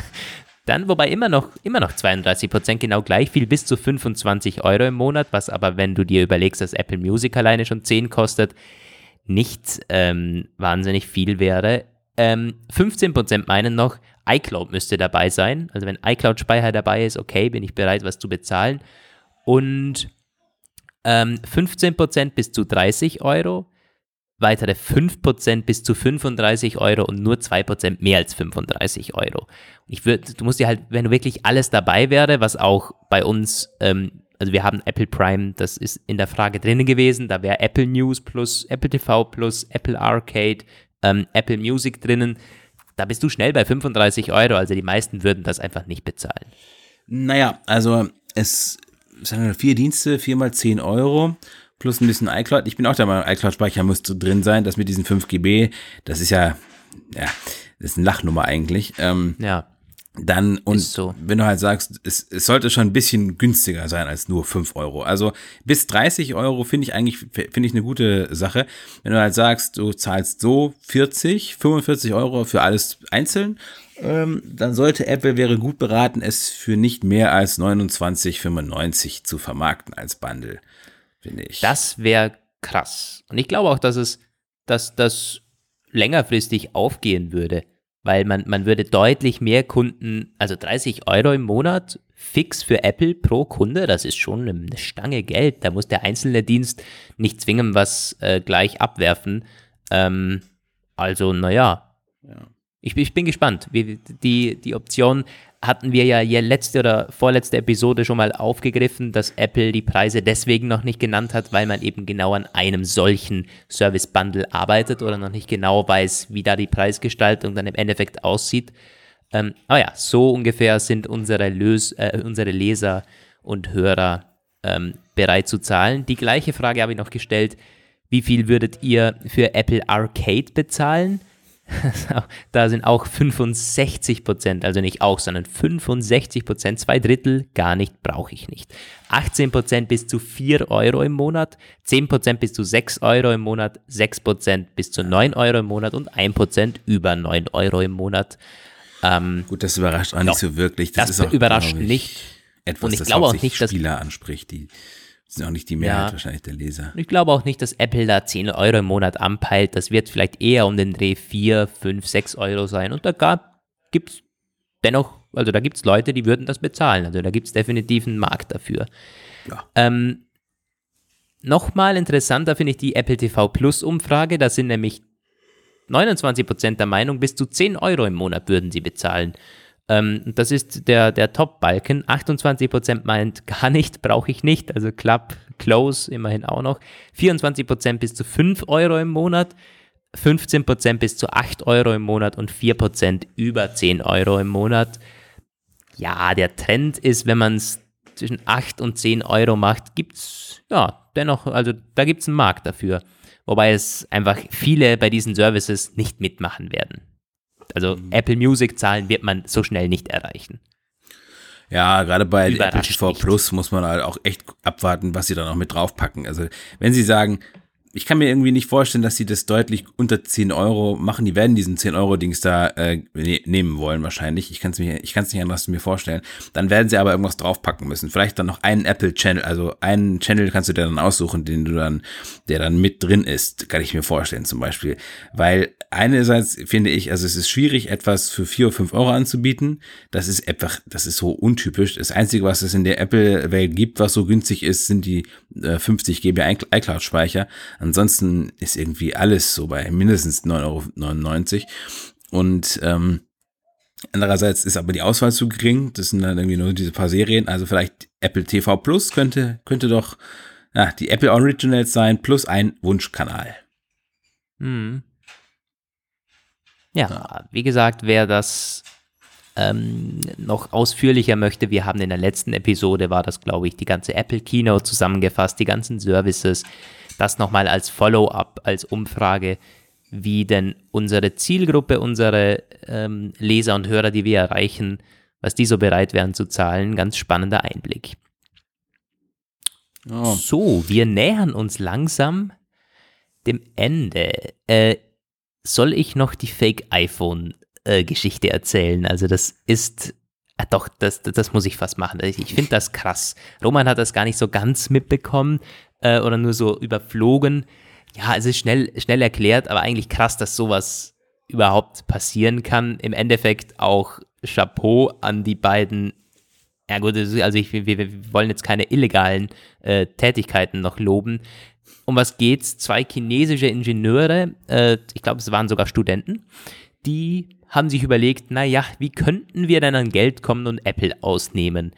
[LAUGHS] Dann, wobei immer noch, immer noch 32 Prozent genau gleich viel, bis zu 25 Euro im Monat, was aber, wenn du dir überlegst, dass Apple Music alleine schon 10 kostet, nicht ähm, wahnsinnig viel wäre. Ähm, 15% meinen noch, iCloud müsste dabei sein. Also wenn iCloud-Speicher dabei ist, okay, bin ich bereit, was zu bezahlen. Und ähm, 15% bis zu 30 Euro, weitere 5% bis zu 35 Euro und nur 2% mehr als 35 Euro. Ich würde, du musst dir halt, wenn du wirklich alles dabei wäre, was auch bei uns, ähm, also wir haben Apple Prime, das ist in der Frage drinnen gewesen, da wäre Apple News plus Apple TV plus Apple Arcade, ähm, Apple Music drinnen. Da bist du schnell bei 35 Euro, also die meisten würden das einfach nicht bezahlen. Naja, also es sind vier Dienste, viermal 10 Euro plus ein bisschen iCloud. Ich bin auch der Meinung, iCloud-Speicher muss drin sein. Das mit diesen 5 GB, das ist ja, ja, das ist eine Lachnummer eigentlich. Ähm, Ja. dann, und so. wenn du halt sagst, es, es sollte schon ein bisschen günstiger sein als nur 5 Euro. Also bis 30 Euro finde ich eigentlich, finde ich eine gute Sache. Wenn du halt sagst, du zahlst so 40, 45 Euro für alles einzeln, ähm, dann sollte Apple wäre gut beraten, es für nicht mehr als 29,95 zu vermarkten als Bundle, finde ich. Das wäre krass. Und ich glaube auch, dass es, dass das längerfristig aufgehen würde, weil man, man würde deutlich mehr Kunden, also 30 Euro im Monat fix für Apple pro Kunde, das ist schon eine Stange Geld. Da muss der einzelne Dienst nicht zwingend was äh, gleich abwerfen. Ähm, also, naja. Ja. Ich, ich bin gespannt. Wie, die, die Option hatten wir ja letzte oder vorletzte Episode schon mal aufgegriffen, dass Apple die Preise deswegen noch nicht genannt hat, weil man eben genau an einem solchen Service Bundle arbeitet oder noch nicht genau weiß, wie da die Preisgestaltung dann im Endeffekt aussieht. Ähm, aber ja, so ungefähr sind unsere, Lös äh, unsere Leser und Hörer ähm, bereit zu zahlen. Die gleiche Frage habe ich noch gestellt. Wie viel würdet ihr für Apple Arcade bezahlen? [LAUGHS] da sind auch 65 Prozent, also nicht auch, sondern 65 Prozent, zwei Drittel, gar nicht, brauche ich nicht. 18 Prozent bis zu 4 Euro im Monat, 10 Prozent bis zu 6 Euro im Monat, 6 Prozent bis zu 9 Euro im Monat und 1 Prozent über 9 Euro im Monat. Ähm, Gut, das überrascht auch nicht so wirklich. das ist auch, überrascht nicht. Etwas, Und ich das glaube auch nicht, dass- Spieler anspricht. Die sind auch nicht die Mehrheit Ja. wahrscheinlich der Leser. Ich glaube auch nicht, dass Apple da 10 Euro im Monat anpeilt. Das wird vielleicht eher um den Dreh 4, 5, 6 Euro sein. Und da gibt es dennoch, also da gibt es Leute, die würden das bezahlen. Also da gibt es definitiv einen Markt dafür. Ja. Ähm, Nochmal interessanter finde ich die Apple TV Plus Umfrage. Da sind nämlich 29% der Meinung, bis zu 10 Euro im Monat würden sie bezahlen. Ähm, das ist der, der Top-Balken. 28% meint, gar nicht, [LAUGHS] brauche ich nicht. Also Club, Close immerhin auch noch. 24% bis zu 5 Euro im Monat. 15% bis zu 8 Euro im Monat und 4% über 10 Euro im Monat. Ja, der Trend ist, wenn man es zwischen 8 und 10 Euro macht, gibt es ja dennoch, also da gibt es einen Markt dafür. Wobei es einfach viele bei diesen Services nicht mitmachen werden. Also Apple Music Zahlen wird man so schnell nicht erreichen. Ja, gerade bei Apple TV nicht. Plus muss man halt auch echt abwarten, was sie da noch mit draufpacken. Also, wenn sie sagen, ich kann mir irgendwie nicht vorstellen, dass sie das deutlich unter 10 Euro machen. Die werden diesen 10-Euro-Dings da äh, ne nehmen wollen wahrscheinlich. Ich kann es mir, ich kann es nicht anders mir vorstellen. Dann werden sie aber irgendwas draufpacken müssen. Vielleicht dann noch einen Apple-Channel, also einen Channel kannst du dir dann aussuchen, den du dann, der dann mit drin ist, kann ich mir vorstellen zum Beispiel. Weil einerseits finde ich, also es ist schwierig, etwas für 4 oder 5 Euro anzubieten. Das ist einfach, das ist so untypisch. Das Einzige, was es in der Apple-Welt gibt, was so günstig ist, sind die äh, 50 GB iCloud-Speicher. Ansonsten ist irgendwie alles so bei mindestens 9,99 Euro. Und ähm, andererseits ist aber die Auswahl zu gering. Das sind dann irgendwie nur diese paar Serien. Also vielleicht Apple TV Plus könnte, könnte doch ja, die Apple Originals sein, plus ein Wunschkanal. Hm. Ja, wie gesagt, wer das ähm, noch ausführlicher möchte, wir haben in der letzten Episode, war das, glaube ich, die ganze Apple Keynote zusammengefasst, die ganzen Services, das nochmal als Follow-up, als Umfrage, wie denn unsere Zielgruppe, unsere ähm, Leser und Hörer, die wir erreichen, was die so bereit wären zu zahlen, ganz spannender Einblick. Oh. So, wir nähern uns langsam dem Ende. Äh, soll ich noch die Fake-iPhone-Geschichte erzählen? Also das ist, ah, doch, das, das muss ich fast machen. Ich, ich finde das krass. Roman hat das gar nicht so ganz mitbekommen äh, oder nur so überflogen. ja, es ist schnell, schnell erklärt, aber eigentlich krass, dass sowas überhaupt passieren kann. Im Endeffekt auch Chapeau an die beiden. Ja gut, also ich, wir, wir wollen jetzt keine illegalen äh, Tätigkeiten noch loben. Um was geht's? Zwei chinesische Ingenieure, äh, ich glaube, es waren sogar Studenten, die haben sich überlegt, naja, wie könnten wir denn an Geld kommen und Apple ausnehmen?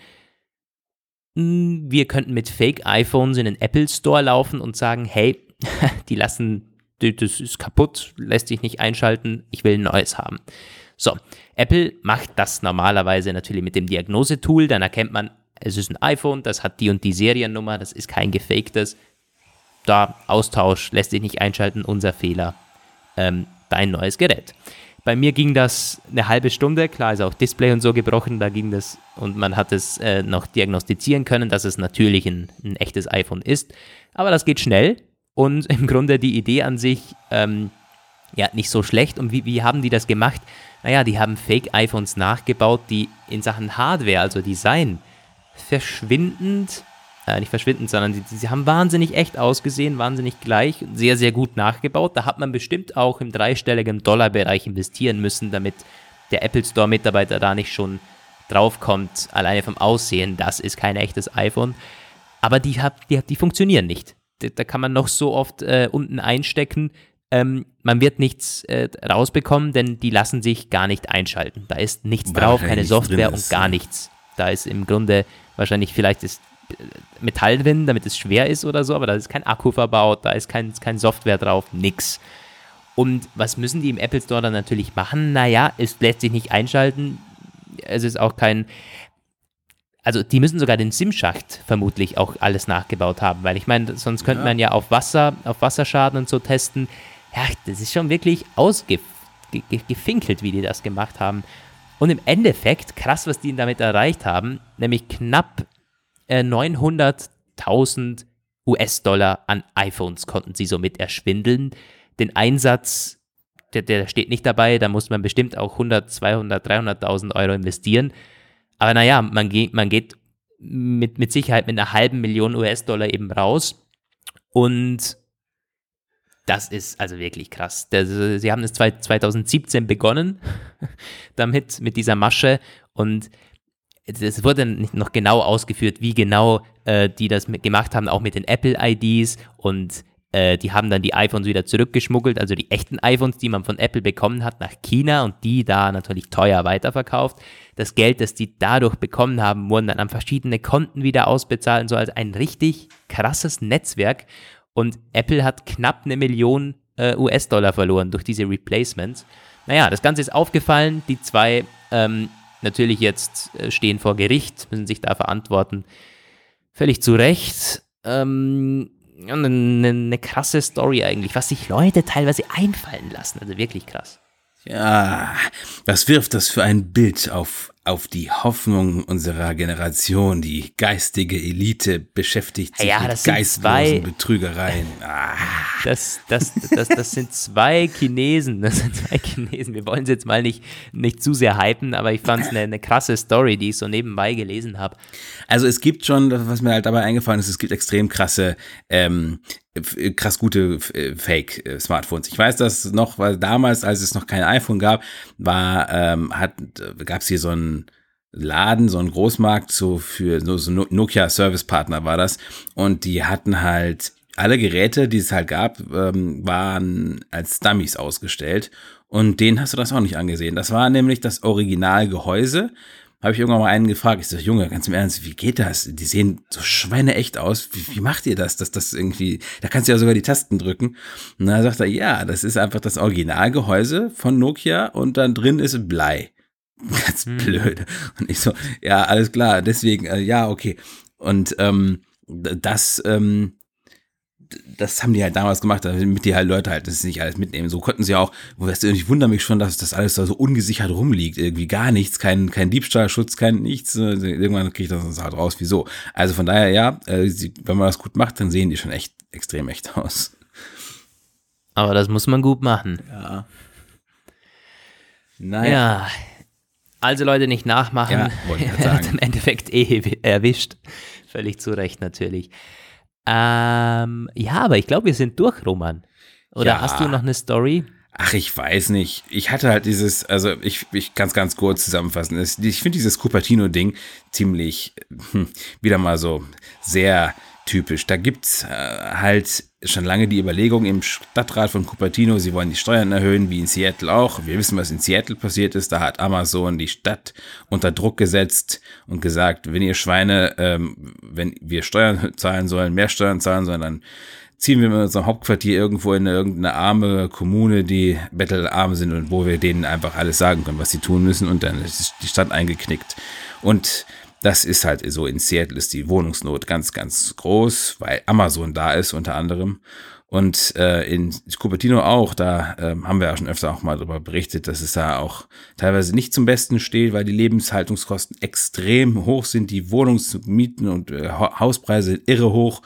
Hm, wir könnten mit Fake-iPhones in den Apple Store laufen und sagen, hey, [LAUGHS] die lassen, das ist kaputt, lässt sich nicht einschalten, ich will ein neues haben. So, Apple macht das normalerweise natürlich mit dem Diagnosetool, dann erkennt man, es ist ein iPhone, das hat die und die Seriennummer, das ist kein gefaktes. Da, Austausch, lässt sich nicht einschalten, unser Fehler. Ähm, dein neues Gerät. Bei mir ging das eine halbe Stunde, klar ist auch Display und so gebrochen, da ging das und man hat es äh, noch diagnostizieren können, dass es natürlich ein, ein, echtes iPhone ist. Aber das geht schnell und im Grunde die Idee an sich, ähm, ja, nicht so schlecht. Und wie, wie haben die das gemacht? Naja, die haben Fake-iPhones nachgebaut, die in Sachen Hardware, also Design, verschwindend äh, nicht verschwinden, sondern sie, sie haben wahnsinnig echt ausgesehen, wahnsinnig gleich, sehr, sehr gut nachgebaut. Da hat man bestimmt auch im dreistelligen Dollarbereich investieren müssen, damit der Apple Store-Mitarbeiter da nicht schon draufkommt, alleine vom Aussehen, das ist kein echtes iPhone. Aber die, die, die funktionieren nicht. Da, da kann man noch so oft äh, unten einstecken. Ähm, man wird nichts äh, rausbekommen, denn die lassen sich gar nicht einschalten. Da ist nichts Weil drauf, keine Software und gar nichts. Da ist im Grunde wahrscheinlich vielleicht ist Metall drin, damit es schwer ist oder so, aber da ist kein Akku verbaut, da ist kein, kein Software drauf, nix. Und was müssen die im Apple Store dann natürlich machen? Naja, es lässt sich nicht einschalten. Es ist auch kein. Also, die müssen sogar den SIM-Schacht vermutlich auch alles nachgebaut haben, weil ich meine, sonst könnte ja. man ja auf Wasser, auf Wasserschaden und so testen. Ja, das ist schon wirklich ausgefinkelt, wie die das gemacht haben. Und im Endeffekt, krass, was die damit erreicht haben, nämlich knapp 900.000 äh, US-Dollar an iPhones konnten sie somit erschwindeln. Den Einsatz, der, der steht nicht dabei, da muss man bestimmt auch 100, 200, 300.000 Euro investieren. Aber naja, man geht, man geht mit, mit Sicherheit mit einer halben Million US-Dollar eben raus. Und das ist also wirklich krass. Das, sie haben es 2017 begonnen [LAUGHS] damit, mit dieser Masche. Und es wurde nicht noch genau ausgeführt, wie genau äh, die das gemacht haben, auch mit den Apple-IDs und äh, die haben dann die iPhones wieder zurückgeschmuggelt, also die echten iPhones, die man von Apple bekommen hat, nach China und die da natürlich teuer weiterverkauft. Das Geld, das die dadurch bekommen haben, wurden dann an verschiedene Konten wieder ausbezahlt so, also ein richtig krasses Netzwerk. Und Apple hat knapp eine Million äh, US-Dollar verloren durch diese Replacements. Naja, das Ganze ist aufgefallen. Die zwei ähm, natürlich jetzt äh, stehen vor Gericht, müssen sich da verantworten. Völlig zu Recht. Ähm, eine, eine krasse Story eigentlich, was sich Leute teilweise einfallen lassen. Also wirklich krass. Ja, was wirft das für ein Bild auf auf die Hoffnung unserer Generation. Die geistige Elite beschäftigt sich ja, mit geistlosen Betrügereien. Ah. [LAUGHS] Das, das, das, das sind zwei Chinesen. Das sind zwei Chinesen. Wir wollen es jetzt mal nicht, nicht zu sehr hypen, aber ich fand es eine, eine krasse Story, die ich so nebenbei gelesen habe. Also es gibt schon, was mir halt dabei eingefallen ist, es gibt extrem krasse ähm, krass gute äh, Fake-Smartphones. Ich weiß das noch, weil damals, als es noch kein iPhone gab, war, ähm, hat, gab es hier so einen Laden, so einen Großmarkt so für so Nokia Service Partner war das. Und die hatten halt alle Geräte, die es halt gab, ähm, waren als Dummies ausgestellt. Und den hast du das auch nicht angesehen. Das war nämlich das Originalgehäuse habe ich irgendwann mal einen gefragt. Ich so, Junge, ganz im Ernst, wie geht das? Die sehen so schweineecht aus. Wie, wie macht ihr das? Dass das irgendwie, da kannst du ja sogar die Tasten drücken. Und dann sagt er, ja, das ist einfach das Originalgehäuse von Nokia und dann drin ist Blei. [LAUGHS] Ganz hm. blöd. Und ich so, ja, alles klar, deswegen, äh, ja, okay. Und ähm, das, ähm, das haben die halt damals gemacht, damit die halt Leute halt das nicht alles mitnehmen. So konnten sie auch, ich wundere mich schon, dass das alles da so ungesichert rumliegt. Irgendwie gar nichts, kein, kein Diebstahlschutz, kein nichts. Irgendwann kriege ich das halt raus, wieso. Also von daher, ja, äh, wenn man das gut macht, dann sehen die schon echt extrem echt aus. Aber das muss man gut machen. Ja. Naja. Ja. Also Leute nicht nachmachen. Ja, wollte ich [LAUGHS] sagen. Im Endeffekt eh erwischt. Völlig zu Recht natürlich. Ähm, ja, aber ich glaube, wir sind durch, Roman. Oder Ja. hast du noch eine Story? Ach, ich weiß nicht. Ich hatte halt dieses, also ich, ich kann es ganz kurz zusammenfassen. Es- Ich finde dieses Cupertino-Ding ziemlich, hm, wieder mal so sehr typisch. Da gibt's äh, halt schon lange die Überlegung im Stadtrat von Cupertino, sie wollen die Steuern erhöhen, wie in Seattle auch. Wir wissen, was in Seattle passiert ist. Da hat Amazon die Stadt unter Druck gesetzt und gesagt, wenn ihr Schweine, ähm, wenn wir Steuern zahlen sollen, mehr Steuern zahlen sollen, dann ziehen wir mit unserem Hauptquartier irgendwo in irgendeine arme Kommune, die bettelarm sind und wo wir denen einfach alles sagen können, was sie tun müssen und dann ist die Stadt eingeknickt. Und das ist halt so, in Seattle ist die Wohnungsnot ganz, ganz groß, weil Amazon da ist unter anderem. Und äh, in Cupertino auch, da ähm, haben wir ja schon öfter auch mal darüber berichtet, dass es da auch teilweise nicht zum Besten steht, weil die Lebenshaltungskosten extrem hoch sind, die Wohnungsmieten und äh, Ha- Hauspreise irre hoch.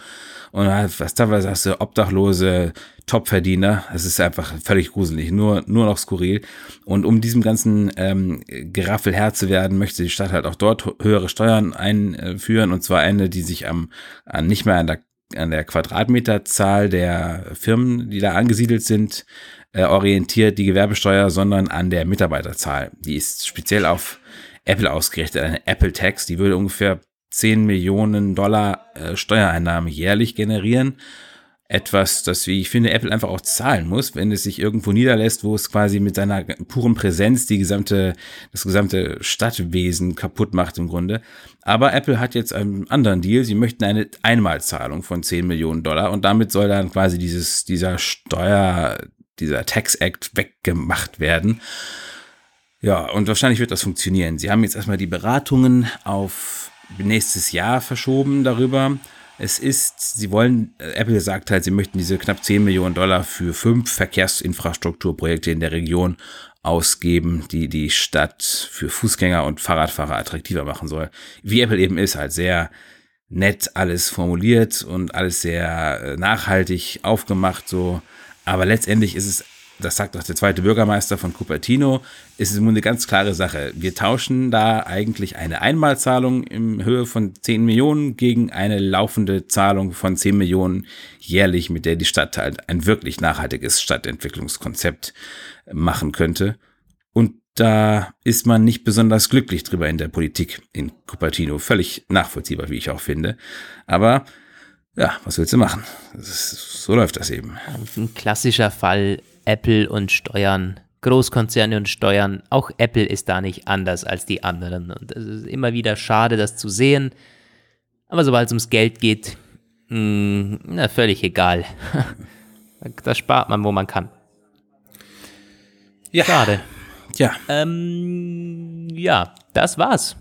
Und was teilweise hast du Obdachlose, Topverdiener. Es ist einfach völlig gruselig, nur, nur noch skurril. Und um diesem ganzen ähm, Geraffel Herr zu werden, möchte die Stadt halt auch dort höhere Steuern einführen. Und zwar eine, die sich am, an, nicht mehr an der, an der Quadratmeterzahl der Firmen, die da angesiedelt sind, äh, orientiert, die Gewerbesteuer, sondern an der Mitarbeiterzahl. Die ist speziell auf Apple ausgerichtet, eine Apple Tax, die würde ungefähr 10 Millionen Dollar äh, Steuereinnahmen jährlich generieren. Etwas, das, wie ich finde, Apple einfach auch zahlen muss, wenn es sich irgendwo niederlässt, wo es quasi mit seiner puren Präsenz die gesamte, das gesamte Stadtwesen kaputt macht im Grunde. Aber Apple hat jetzt einen anderen Deal. Sie möchten eine Einmalzahlung von 10 Millionen Dollar und damit soll dann quasi dieses, dieser Steuer, dieser Tax Act weggemacht werden. Ja, und wahrscheinlich wird das funktionieren. Sie haben jetzt erstmal die Beratungen auf nächstes Jahr verschoben darüber. Es ist, sie wollen, äh, Apple sagt halt, sie möchten diese knapp 10 Millionen Dollar für fünf Verkehrsinfrastrukturprojekte in der Region ausgeben, die die Stadt für Fußgänger und Fahrradfahrer attraktiver machen soll. Wie Apple eben ist, halt sehr nett alles formuliert und alles sehr äh, nachhaltig aufgemacht, so. Aber letztendlich ist es, das sagt auch der zweite Bürgermeister von Cupertino, ist es eine ganz klare Sache. Wir tauschen da eigentlich eine Einmalzahlung in Höhe von 10 Millionen gegen eine laufende Zahlung von 10 Millionen jährlich, mit der die Stadt halt ein wirklich nachhaltiges Stadtentwicklungskonzept machen könnte. Und da ist man nicht besonders glücklich drüber in der Politik in Cupertino. Völlig nachvollziehbar, wie ich auch finde. Aber ja, was willst du machen? Ist, so läuft das eben. Ein klassischer Fall Apple und Steuern. Großkonzerne und Steuern. Auch Apple ist da nicht anders als die anderen. Und es ist immer wieder schade, das zu sehen. Aber sobald es ums Geld geht, mh, na, völlig egal. [LAUGHS] da spart man, wo man kann. Ja, Schade. ja. Ähm, ja, das war's.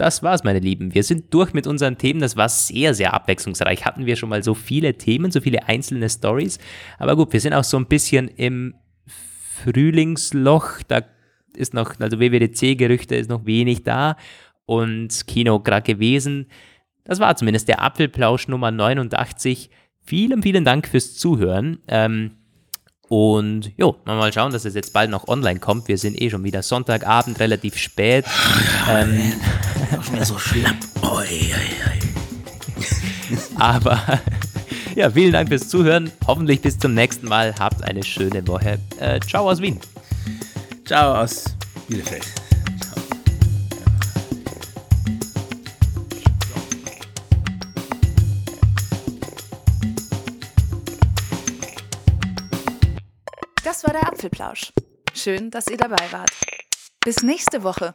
Das war's, meine Lieben. Wir sind durch mit unseren Themen. Das war sehr, sehr abwechslungsreich. Hatten wir schon mal so viele Themen, so viele einzelne Stories. Aber gut, wir sind auch so ein bisschen im Frühlingsloch. Da ist noch, also WWDC-Gerüchte ist noch wenig da. Und Kino gerade gewesen. Das war zumindest der Apfelplausch Nummer 89. Vielen, vielen Dank fürs Zuhören. Ähm, und jo, mal schauen, dass es jetzt bald noch online kommt. Wir sind eh schon wieder Sonntagabend, relativ spät. Ähm, Auch wieder so schlapp. Oi, oi, oi. [LAUGHS] aber ja, vielen Dank fürs Zuhören. Hoffentlich bis zum nächsten Mal. Habt eine schöne Woche. Äh, ciao aus Wien. Ciao aus Bielefeld. Das war der Apfelplausch. Schön, dass ihr dabei wart. Bis nächste Woche.